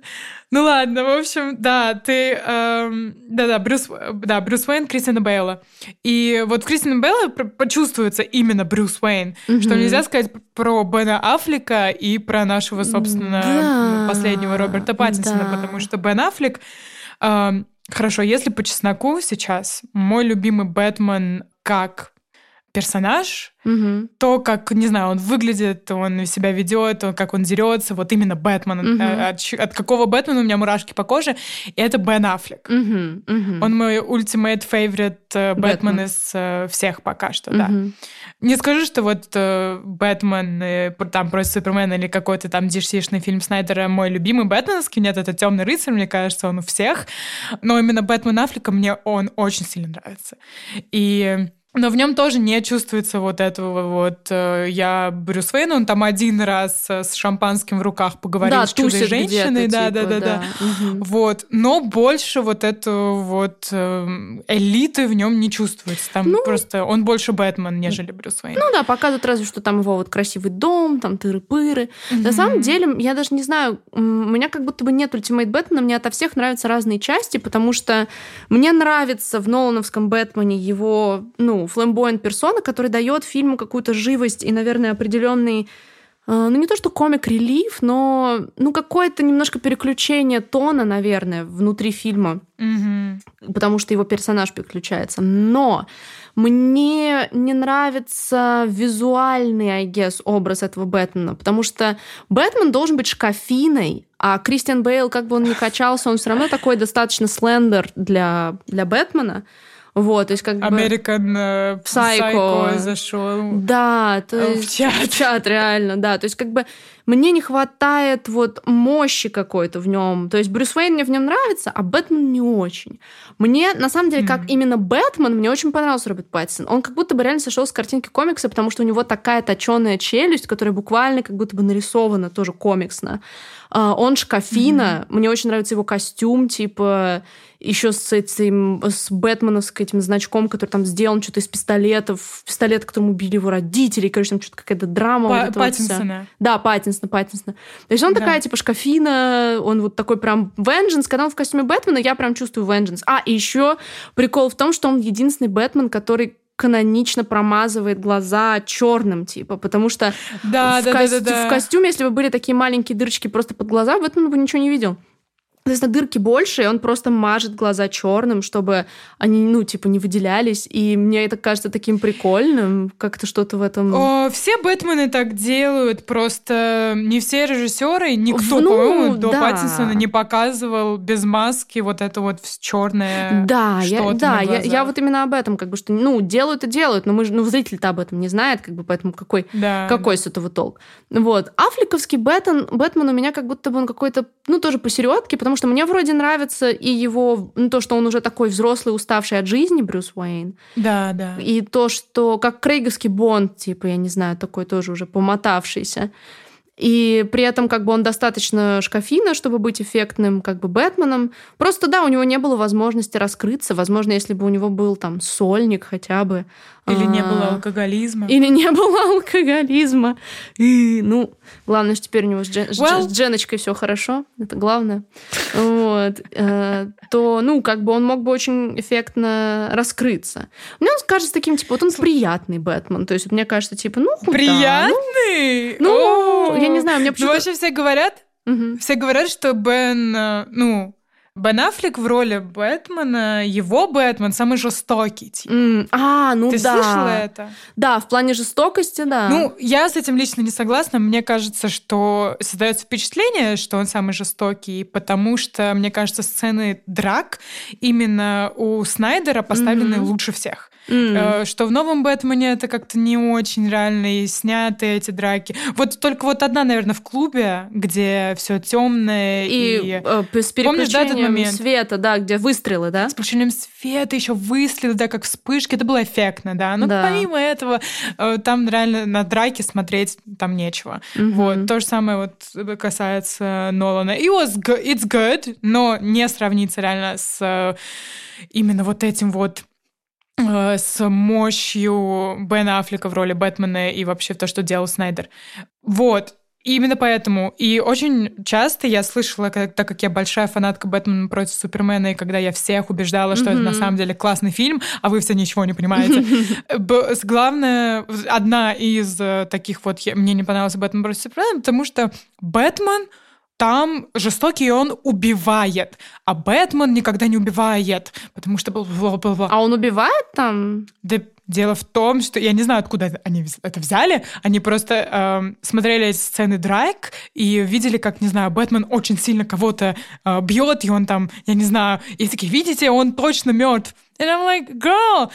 Ну ладно, в общем, да, ты... Эм, да-да, Брюс, да, Брюс Уэйн, Кристина Бейла. И вот в Кристина Бейла почувствуется именно Брюс Уэйн, mm-hmm. что нельзя сказать про Бена Аффлека и про нашего, собственно, да. последнего Роберта Паттинсона, да. потому что Бен Аффлек... Эм, хорошо, если по чесноку сейчас, мой любимый Бэтмен как персонаж, угу. то, как, не знаю, он выглядит, он себя ведет, как он дерется, вот именно Бэтмен. Угу. От, от какого Бэтмена у меня мурашки по коже, и это Бен Аффлек. Угу. Угу. Он мой ultimate favorite э, Бэтмен из uh, всех пока что, угу. да. Не скажу, что вот Бэтмен там против Супермена или какой-то там dc фильм Снайдера мой любимый бэтменовский. Нет, это Темный рыцарь, мне кажется, он у всех. Но именно Бэтмен Аффлека мне он очень сильно нравится. И но в нем тоже не чувствуется вот этого вот э, я Брюс Уэйн, он там один раз э, с шампанским в руках поговорил да, с чудой женщиной, да, типа, да, да, да, Угу. вот, но больше вот эту вот э, элиты в нем не чувствуется, там ну, просто он больше Бэтмен, нежели Брюс Уэйн. Ну да, показывают разве что там его вот красивый дом, там тыры-пыры. Угу. На самом деле, я даже не знаю, у меня как будто бы нет ультимейт Бэтмена, мне ото всех нравятся разные части, потому что мне нравится в Нолановском Бэтмене его, ну, флэмбоинт персона, который дает фильму какую-то живость и, наверное, определенный э, ну, не то что комик-релив, но ну, какое-то немножко переключение тона, наверное, внутри фильма. Mm-hmm. Потому что его персонаж переключается. Но мне не нравится визуальный, I guess, образ этого Бэтмена, потому что Бэтмен должен быть шкафиной, а Кристиан Бейл, как бы он ни качался, он все равно такой достаточно слендер для, для Бэтмена. Вот, то есть как бы... American Psycho, Psycho зашел. Да, то есть... В чат. В чат, реально, да. То есть как бы мне не хватает вот мощи какой-то в нем. То есть Брюс Уэйн мне в нем нравится, а Бэтмен не очень. Мне, на самом деле, как mm-hmm. именно Бэтмен, мне очень понравился Роберт Паттинсон. Он как будто бы реально сошел с картинки комикса, потому что у него такая точеная челюсть, которая буквально как будто бы нарисована тоже комиксно. Uh, он шкафина. Mm-hmm. Мне очень нравится его костюм, типа еще с этим, с Бэтменовским этим значком, который там сделан что-то из пистолетов, пистолет, которым убили его родители, короче, там что-то какая-то драма. Па- вот Паттинсона. Вот да, Паттинсона, Паттинсона. То есть он да. такая, типа, шкафина, он вот такой прям Vengeance. Когда он в костюме Бэтмена, я прям чувствую Vengeance. А, и еще прикол в том, что он единственный Бэтмен, который канонично промазывает глаза черным, типа, потому что да, в, да, ко- да, да, да. в костюме, если бы были такие маленькие дырочки просто под глаза, Бэтмен бы ничего не видел. Соответственно, дырки больше, и он просто мажет глаза черным, чтобы они, ну, типа, не выделялись. И мне это кажется таким прикольным, как-то что-то в этом... О, все Бэтмены так делают, просто не все режиссеры, никто, ну, по-моему, до да. Паттинсона не показывал без маски вот это вот черное да, я, Да, я, я вот именно об этом, как бы, что, ну, делают и делают, но мы же, ну, зритель-то об этом не знает, как бы, поэтому какой, да, какой с этого толк? Вот. Аффлековский Бэтмен, Бэтмен у меня как будто бы он какой-то, ну, тоже посередке, потому потому что мне вроде нравится и его, ну, то, что он уже такой взрослый, уставший от жизни, Брюс Уэйн. Да, да. И то, что как Крейговский Бонд, типа, я не знаю, такой тоже уже помотавшийся. И при этом как бы он достаточно шкафина, чтобы быть эффектным как бы Бэтменом. Просто да, у него не было возможности раскрыться. Возможно, если бы у него был там сольник хотя бы. Или а... не было алкоголизма. Или не было алкоголизма. И, ну, главное, что теперь у него с, Джен... well... с Дженочкой все хорошо. Это главное. Вот. Э, то, ну, как бы он мог бы очень эффектно раскрыться. Мне он кажется таким, типа, вот он приятный Бэтмен. То есть мне кажется, типа, ну, Приятный? Ну, я не знаю, мне почему-то... Ну, вообще все говорят, все говорят, что Бен, э, ну, Бен Аффлек в роли Бэтмена, его Бэтмен самый жестокий. Типа. Mm, а, ну Ты да. слышала это? Да, в плане жестокости, да. Ну, я с этим лично не согласна. Мне кажется, что создается впечатление, что он самый жестокий, потому что, мне кажется, сцены драк именно у Снайдера поставлены mm-hmm. лучше всех. Mm. Что в новом Бэтмене это как-то не очень реально и сняты эти драки. Вот только вот одна, наверное, в клубе, где все темное и, и э, с Помнишь, да, этот момент? света, да, где выстрелы, да? С включением света, еще выстрелы, да, как вспышки. Это было эффектно, да. Но да. помимо этого, э, там реально на драки смотреть там нечего. Mm-hmm. Вот. То же самое вот касается Нолана. It was good, it's good, но не сравнится реально с э, именно вот этим вот Э, с мощью Бена Аффлека в роли Бэтмена и вообще то, что делал Снайдер. Вот. И именно поэтому. И очень часто я слышала, как, так как я большая фанатка Бэтмена против Супермена, и когда я всех убеждала, что mm-hmm. это на самом деле классный фильм, а вы все ничего не понимаете. Главное, одна из э, таких вот мне не понравился Бэтмен против Супермена, потому что Бэтмен — там жестокий он убивает, а Бэтмен никогда не убивает, потому что... Бла-бла-бла. А он убивает там? Да дело в том, что я не знаю, откуда они это взяли. Они просто э, смотрели сцены драйк и видели, как, не знаю, Бэтмен очень сильно кого-то э, бьет, и он там, я не знаю, и такие, видите, он точно мертв. And I'm like, girl,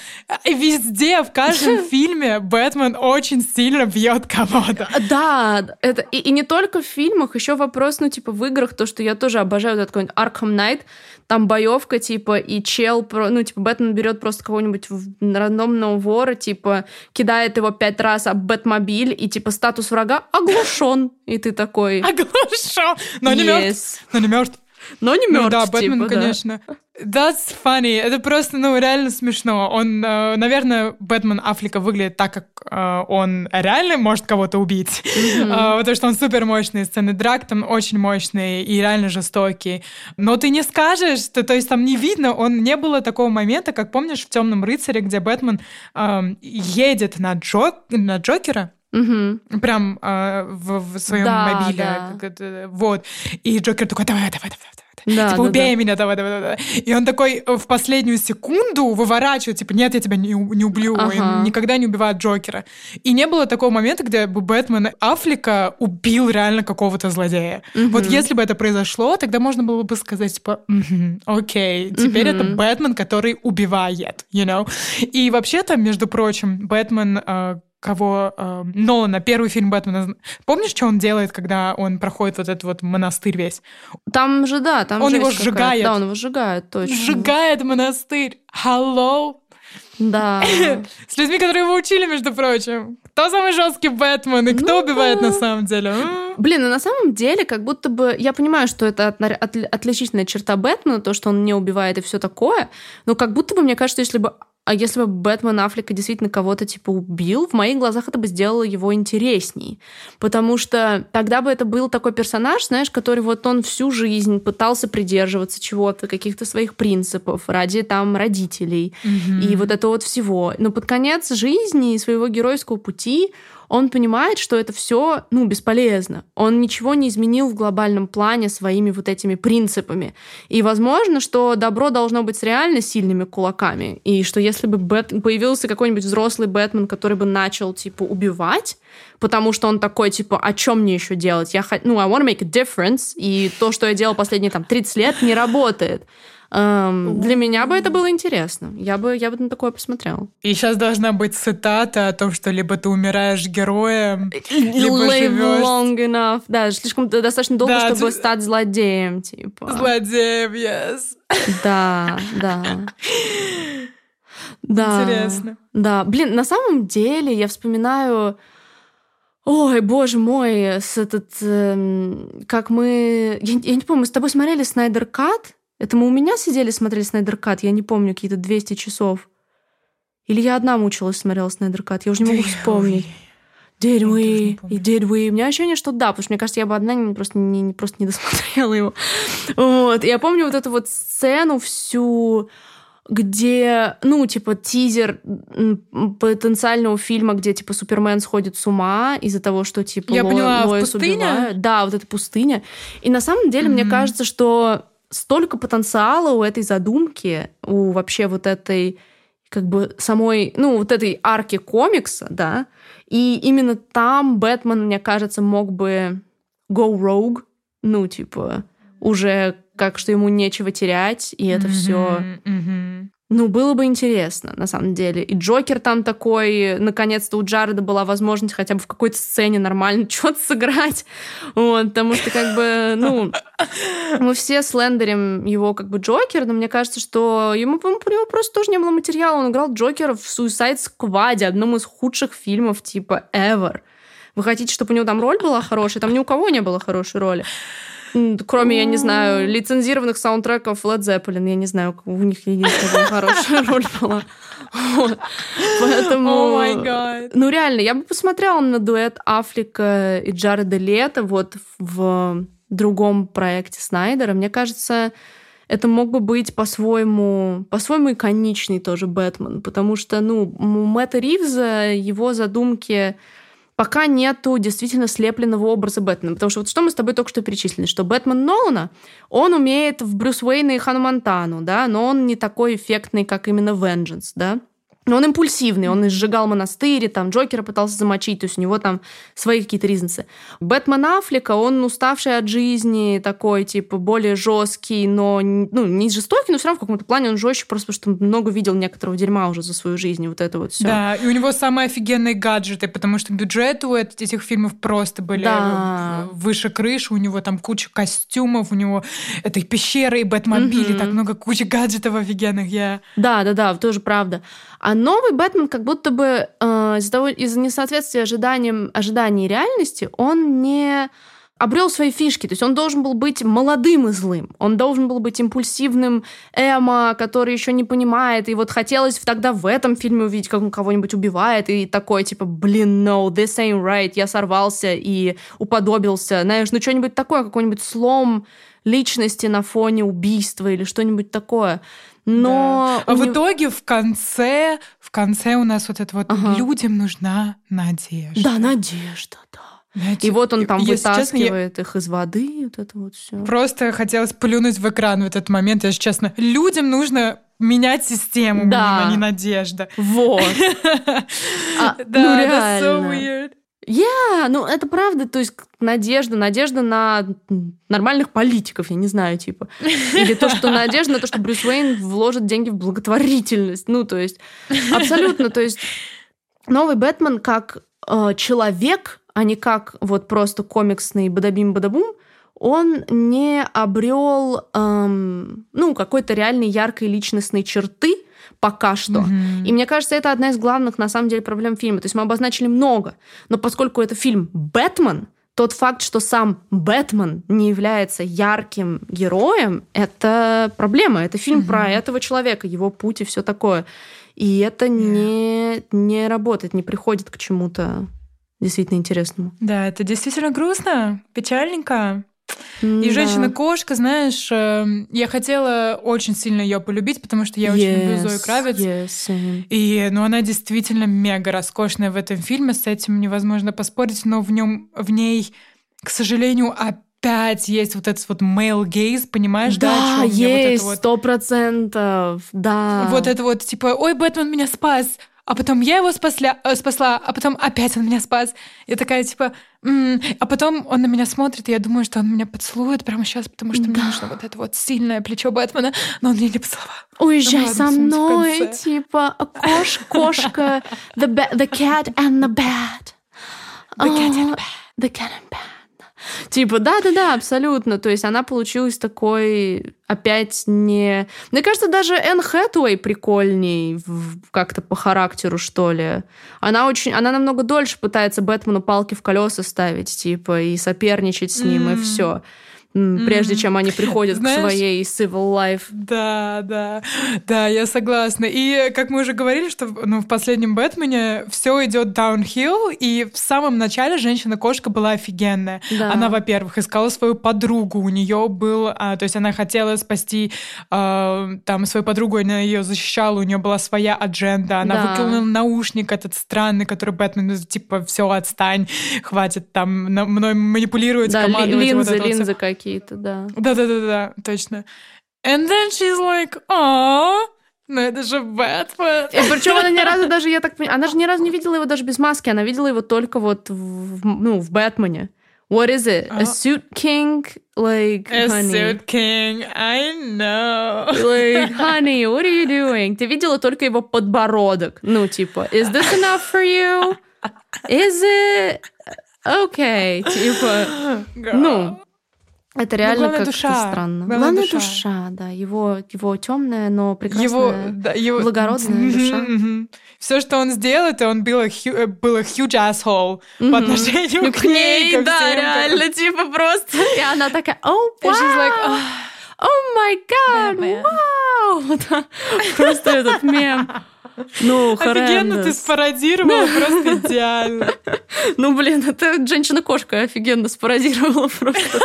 и везде, в каждом [LAUGHS] фильме Бэтмен очень сильно бьет кого-то. Да, это и, и не только в фильмах, еще вопрос, ну, типа, в играх, то, что я тоже обожаю вот этот Arkham Knight, там боевка, типа, и чел, ну, типа, Бэтмен берет просто кого-нибудь рандомного вора, типа, кидает его пять раз об Бэтмобиль, и, типа, статус врага оглушен. И ты такой... Оглушен! Но не мертв. Но не мертв. Но не мертв. Ну, да, Бэтмен, типа, конечно. Да. That's funny. Это просто, ну, реально смешно. Он, э, наверное, Бэтмен Аффлека выглядит так, как э, он реально может кого-то убить. Mm-hmm. Потому что он супер мощный. Сцены драк там очень мощные и реально жестокие. Но ты не скажешь, то, то есть там не видно, он не было такого момента, как помнишь в Темном рыцаре, где Бэтмен э, едет на, Джок, на Джокера. Угу. Прям э, в, в своем да, мобиле. Да. Как, вот. И Джокер такой, давай, давай, давай, да, типа, да, убей да. меня, давай, давай, давай. И он такой в последнюю секунду выворачивает, типа, нет, я тебя не, не убью, ага. никогда не убивает Джокера. И не было такого момента, где бы Бэтмен Аффлека убил реально какого-то злодея. Угу. Вот если бы это произошло, тогда можно было бы сказать, типа, угу, окей, теперь угу. это Бэтмен, который убивает, you know? И вообще-то, между прочим, Бэтмен э, кого э, Нолана, первый фильм Бэтмена. Помнишь, что он делает, когда он проходит вот этот вот монастырь весь? Там же, да, там Он его сжигает. Да, он его сжигает, точно. Сжигает монастырь. Hello? Да. [LAUGHS] С людьми, которые его учили, между прочим. Кто самый жесткий Бэтмен и кто ну, убивает на самом деле? Блин, ну на самом деле, как будто бы... Я понимаю, что это от, от, отличительная черта Бэтмена, то, что он не убивает и все такое, но как будто бы, мне кажется, если бы а если бы Бэтмен Аффлека действительно кого-то типа убил, в моих глазах это бы сделало его интересней. Потому что тогда бы это был такой персонаж, знаешь, который вот он всю жизнь пытался придерживаться чего-то, каких-то своих принципов ради там родителей mm-hmm. и вот это вот всего. Но под конец жизни и своего геройского пути он понимает, что это все, ну, бесполезно. Он ничего не изменил в глобальном плане своими вот этими принципами. И возможно, что добро должно быть с реально сильными кулаками. И что если бы Бэт... появился какой-нибудь взрослый Бэтмен, который бы начал, типа, убивать, потому что он такой, типа, а чем мне еще делать? Я, ну, I want to make a difference, и то, что я делал последние, там, 30 лет, не работает. Эм, для меня бы это было интересно. Я бы, я бы на такое посмотрела. И сейчас должна быть цитата о том, что либо ты умираешь героем, либо Live живешь... long enough. Да, слишком достаточно долго, да, чтобы ты... стать злодеем, типа. Злодеем, yes. Да, да. [LAUGHS] Да. Интересно. Да. Блин, на самом деле я вспоминаю... Ой, боже мой, с этот... Э, как мы... Я, я не помню, мы с тобой смотрели Снайдер Кат? Это мы у меня сидели, смотрели Снайдеркат, я не помню, какие-то 200 часов. Или я одна мучилась, смотрела Снайдеркат, я уже не могу вспомнить. Did we? Did we? У меня ощущение, что да, потому что мне кажется, я бы одна просто не, просто не [LAUGHS] досмотрела его. Вот. Я помню вот эту вот сцену всю, где, ну, типа, тизер потенциального фильма, где, типа, Супермен сходит с ума из-за того, что, типа, Я Ло, поняла, Лоис пустыня? убивают. Да, вот эта пустыня. И на самом деле, mm-hmm. мне кажется, что столько потенциала у этой задумки, у вообще вот этой как бы самой, ну, вот этой арки комикса, да, и именно там Бэтмен, мне кажется, мог бы go rogue, ну, типа, уже как что ему нечего терять, и это mm-hmm, все. Mm-hmm. Ну, было бы интересно, на самом деле. И Джокер там такой, наконец-то у Джареда была возможность хотя бы в какой-то сцене нормально [LAUGHS] что-то сыграть. Вот, потому что, как бы, ну, мы все слендерим его как бы Джокер, но мне кажется, что ему, у него просто тоже не было материала. Он играл Джокера в Suicide Squad, одном из худших фильмов типа ever. Вы хотите, чтобы у него там роль была хорошая? Там ни у кого не было хорошей роли. Кроме, я не знаю, лицензированных саундтреков Led Zeppelin. Я не знаю, у них единственная хорошая [LAUGHS] роль была. Поэтому... Ну, реально, я бы посмотрела на дуэт Афлика и Джареда Лето вот в другом проекте Снайдера. Мне кажется, это мог бы быть по-своему, по-своему иконичный тоже Бэтмен, потому что, ну, у Мэтта Ривза его задумки пока нету действительно слепленного образа Бэтмена. Потому что вот что мы с тобой только что перечислили, что Бэтмен Нолана, он умеет в Брюс Уэйна и Хану Монтану, да, но он не такой эффектный, как именно Vengeance, да. Но он импульсивный, он сжигал монастыри, там Джокера пытался замочить, то есть у него там свои какие-то ризницы. Бэтмен Аффлека, он уставший от жизни, такой, типа, более жесткий, но ну, не жестокий, но все равно в каком-то плане он жестче, просто потому что много видел некоторого дерьма уже за свою жизнь, вот это вот все. Да, и у него самые офигенные гаджеты, потому что бюджеты у этих фильмов просто были да. выше крыши, у него там куча костюмов, у него этой пещеры и Бэтмобили, mm-hmm. так много куча гаджетов офигенных, я... Да, да, да, тоже правда. А новый Бэтмен как будто бы э, из-за, несоответствия ожиданиям, ожиданий реальности он не обрел свои фишки. То есть он должен был быть молодым и злым. Он должен был быть импульсивным Эмо, который еще не понимает. И вот хотелось тогда в этом фильме увидеть, как он кого-нибудь убивает. И такой, типа, блин, no, this ain't right. Я сорвался и уподобился. Знаешь, ну что-нибудь такое, какой-нибудь слом личности на фоне убийства или что-нибудь такое. Но да. а в итоге в конце, в конце у нас вот это вот ага. людям нужна надежда. Да, надежда, да. Знаете, и вот он там вытаскивает честно, их из воды, вот это вот все. Просто хотелось плюнуть в экран в этот момент, если честно. Людям нужно менять систему, да. а не надежда. Вот. [LAUGHS] а, да, ну, реально. so weird. Yeah, ну это правда, то есть надежда, надежда на нормальных политиков, я не знаю, типа. Или то, что надежда на то, что Брюс Уэйн вложит деньги в благотворительность. Ну, то есть абсолютно, то есть новый Бэтмен как э, человек, а не как вот просто комиксный бадабим-бадабум, он не обрел эм, ну, какой-то реальной яркой личностной черты, пока что. Mm-hmm. И мне кажется, это одна из главных, на самом деле, проблем фильма. То есть мы обозначили много, но поскольку это фильм «Бэтмен», тот факт, что сам Бэтмен не является ярким героем, это проблема. Это фильм mm-hmm. про этого человека, его путь и все такое. И это не, не работает, не приходит к чему-то действительно интересному. Да, это действительно грустно, печальненько. И женщина-кошка, знаешь, эм, я хотела очень сильно ее полюбить, потому что я очень люблю Зою Кравец. Yes. И, ну, она действительно мега роскошная в этом фильме, с этим невозможно поспорить, но в нем, в ней, к сожалению, опять есть вот этот вот male gaze, понимаешь, да? Да, есть, сто вот процентов, да. Вот это вот, типа, ой, Бэтмен меня спас, а потом я его спасля, э, спасла, а потом опять он меня спас. Я такая, типа, м-м". А потом он на меня смотрит, и я думаю, что он меня поцелует прямо сейчас, потому что да. мне нужно вот это вот сильное плечо Бэтмена, но он меня не поцеловал. Уезжай ну, со мной, типа, кош, кошка, the, the cat and the bat. The cat and the bat. The cat and bat. Типа, да-да-да, абсолютно. То есть она получилась такой опять не... Мне кажется, даже Энн Хэтуэй прикольней как-то по характеру, что ли. Она очень... Она намного дольше пытается Бэтмену палки в колеса ставить, типа, и соперничать с ним, mm. и все прежде чем они приходят Знаешь, к своей civil life. Да, да, да, я согласна. И как мы уже говорили, что ну, в последнем Бэтмене все идет downhill, и в самом начале женщина-кошка была офигенная. Да. Она, во-первых, искала свою подругу, у нее был, а, то есть она хотела спасти а, там свою подругу, она ее защищала, у нее была своя адженда, она да. выкинула наушник этот странный, который Бэтмен, ну, типа, все, отстань, хватит там мной манипулировать, да, командовать. Линзы, вот линзы вот какие-то, да. Да-да-да, точно. And then she's like, oh, ну это же Бэтмен. И причем она ни разу даже, я так понимаю, она же ни разу не видела его даже без маски, она видела его только вот в, ну, в Бэтмене. What is it? A suit king? Like, A honey. suit king, I know. Like, honey, what are you doing? Ты видела только его подбородок. Ну, типа, is this enough for you? Is it? Okay. Типа, ну, это реально главное, как-то душа. странно. Главное, Главное, душа. душа. да. Его, его темная, но прекрасная, Его, да, его... благородная душа. Все, что он сделал, это он был hu- э, был a huge asshole по отношению Ну, к ней, ко да, всем, реально, типа просто. [LAUGHS] И она такая, oh, And she's like, wow, «Ах, oh my god, Batman». вау. [LAUGHS] Просто этот мем. Ну, Офигенно ты спародировала, просто идеально. Ну, блин, это женщина-кошка офигенно спародировала просто.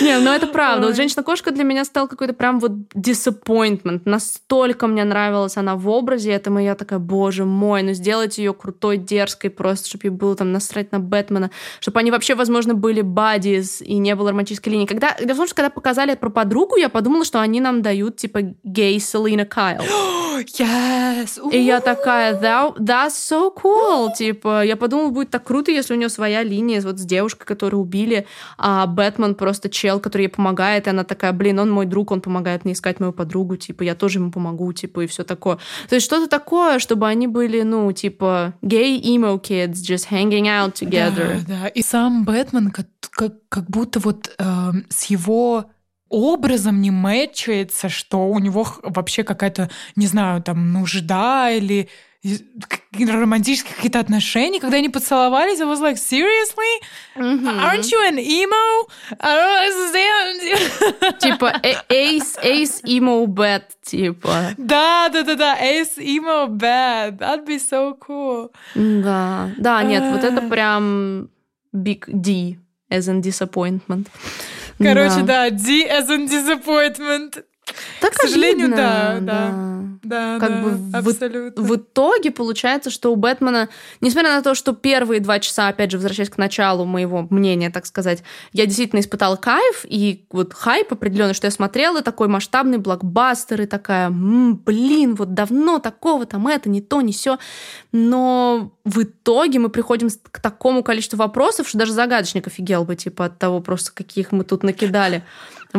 Не, ну это правда. Вот женщина-кошка для меня стала какой-то прям вот disappointment. Настолько мне нравилась она в образе этому, и я такая, боже мой, ну сделать ее крутой, дерзкой просто, чтобы ей было там насрать на Бэтмена, чтобы они вообще, возможно, были бадис и не было романтической линии. Когда, дело в том, что когда показали про подругу, я подумала, что они нам дают типа гей Селина Кайл. [GASPS] [GASPS] Yes. И я такая, that, that's so cool. [GASPS] Типа, я подумала, будет так круто, если у нее своя линия вот с девушкой, которую убили, а Бэтмен просто чел, который ей помогает, и она такая, блин, он мой друг, он помогает мне искать мою подругу, типа, я тоже ему помогу, типа, и все такое. То есть что-то такое, чтобы они были, ну, типа, gay emo kids just hanging out together. Да, да. И сам Бэтмен как, как, как будто вот эм, с его образом не мэчается, что у него вообще какая-то, не знаю, там, нужда или романтические какие-то отношения, когда они поцеловались, I was like, seriously? Aren't you an emo? [LAUGHS] Типа, э- ace, ace emo bad, типа. Да, да, да, да, ace emo bad. That'd be so cool. Да, да, нет, вот это прям big D, as in disappointment. Короче, да, D as in disappointment. Так К сожалению, обидно, да, да. Да, Как да, бы в- абсолютно. В итоге получается, что у Бэтмена, несмотря на то, что первые два часа, опять же, возвращаясь к началу моего мнения, так сказать, я действительно испытала кайф и вот хайп определенный, что я смотрела такой масштабный блокбастер и такая, «М, блин, вот давно такого там это, не то, не все. Но в итоге мы приходим к такому количеству вопросов, что даже загадочник офигел бы, типа, от того просто, каких мы тут накидали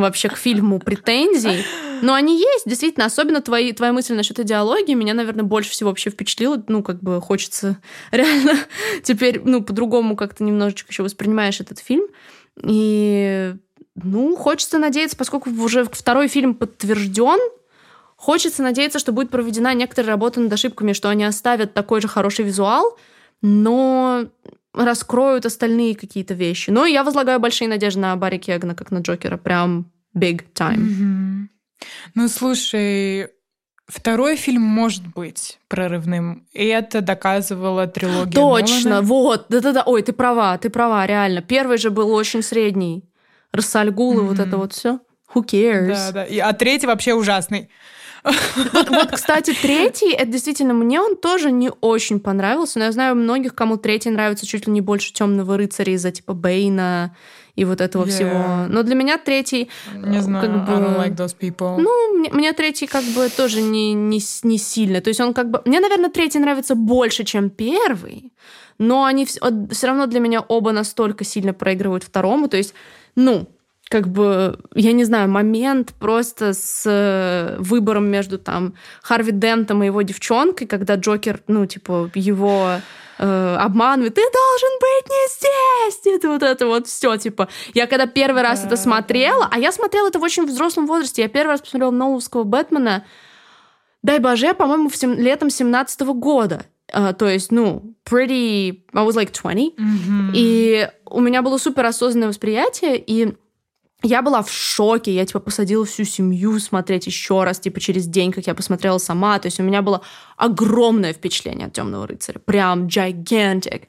вообще к фильму претензий. Но они есть, действительно, особенно твои, твоя мысль насчет идеологии меня, наверное, больше всего вообще впечатлила. Ну, как бы хочется [LAUGHS] реально теперь, ну, по-другому как-то немножечко еще воспринимаешь этот фильм. И, ну, хочется надеяться, поскольку уже второй фильм подтвержден, хочется надеяться, что будет проведена некоторая работа над ошибками, что они оставят такой же хороший визуал, но раскроют остальные какие-то вещи. Но я возлагаю большие надежды на Барри Кегана, как на Джокера. Прям big time. Мгм. Ну, слушай, второй фильм может быть прорывным. И это доказывала трилогия Точно, Нолана. вот, да-да-да. Ой, ты права, ты права, реально. Первый же был очень средний. Рассальгул и вот это вот все. Who cares? Да, да. И, а третий вообще ужасный. Вот, вот, кстати, третий, это действительно, мне он тоже не очень понравился, но я знаю многих, кому третий нравится чуть ли не больше темного рыцаря из-за типа Бейна и вот этого Yeah. всего. Но для меня третий, Не знаю, как бы- I don't like those people. ну, мне, мне третий как бы тоже не, не, не сильно. То есть он как бы... Мне, наверное, третий нравится больше, чем первый, но они все равно для меня оба настолько сильно проигрывают второму. То есть, ну, как бы, я не знаю, момент просто с э, выбором между там Харви Дентом и его девчонкой, когда Джокер, ну, типа, его э, обманывает, ты должен быть не здесь! Это вот это вот все, типа. Я когда первый раз Да, это смотрела, а я смотрела это в очень взрослом возрасте, я первый раз посмотрела Ноловского Бэтмена, дай боже, по-моему, в сем- летом 17 года. А, то есть, ну, pretty... I was like 20. Мгм. И у меня было супер осознанное восприятие, и я была в шоке. Я, типа, посадила всю семью смотреть еще раз, типа, через день, как я посмотрела сама. То есть у меня было огромное впечатление от Темного рыцаря. Прям gigantic.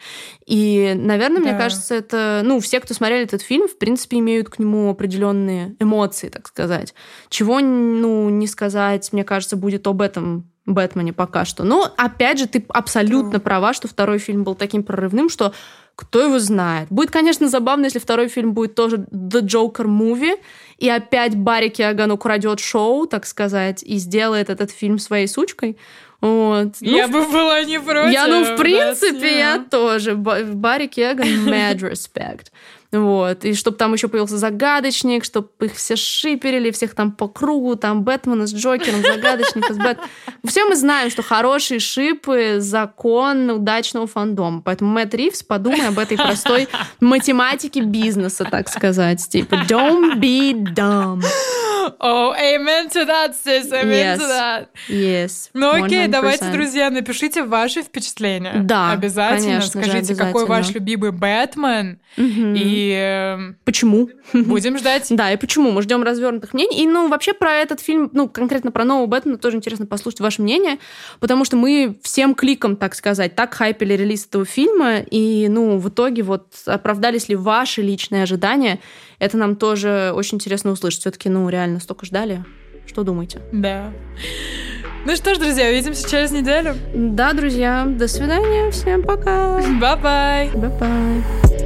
И, наверное, мне Да. кажется, это... Ну, все, кто смотрели этот фильм, в принципе, имеют к нему определенные эмоции, так сказать. Чего, ну, не сказать, мне кажется, будет об этом Бэтмене пока что. Но, опять же, ты абсолютно True. права, что второй фильм был таким прорывным, что Кто его знает? Будет, конечно, забавно, если второй фильм будет тоже The Joker Movie, и опять Барри Киаган украдет шоу, так сказать, и сделает этот фильм своей сучкой. Вот. Ну, я бы была не против. Я, ну, в принципе, да, я тоже. Барри Кеган, mad respect. Вот. И чтобы там еще появился загадочник, чтобы их все шиперили, всех там по кругу, там Бэтмена с Джокером, загадочника с Бэт... Все мы знаем, что хорошие шипы — закон удачного фандома. Поэтому Мэтт Ривз, подумай об этой простой математике бизнеса, так сказать. Типа, don't be dumb. Oh, amen to that, sis, amen yes. to that. Yes. Ну окей, 100%. давайте, друзья, напишите ваши впечатления. Да, Обязательно. Конечно Скажите, же, обязательно. какой ваш любимый Бэтмен. Угу. И... Почему? Будем ждать. [LAUGHS] Да, и почему? Мы ждем развернутых мнений. И, ну, вообще про этот фильм, ну, конкретно про нового Бэтмена тоже интересно послушать ваше мнение, потому что мы всей кликой, так сказать, так хайпели релиз этого фильма, и, ну, в итоге вот оправдались ли ваши личные ожидания, это нам тоже очень интересно услышать. Все-таки, ну, реально столько ждали. Что думаете? Да. Ну что ж, друзья, увидимся через неделю. Да, друзья, до свидания, всем пока. Bye-bye. Bye-bye.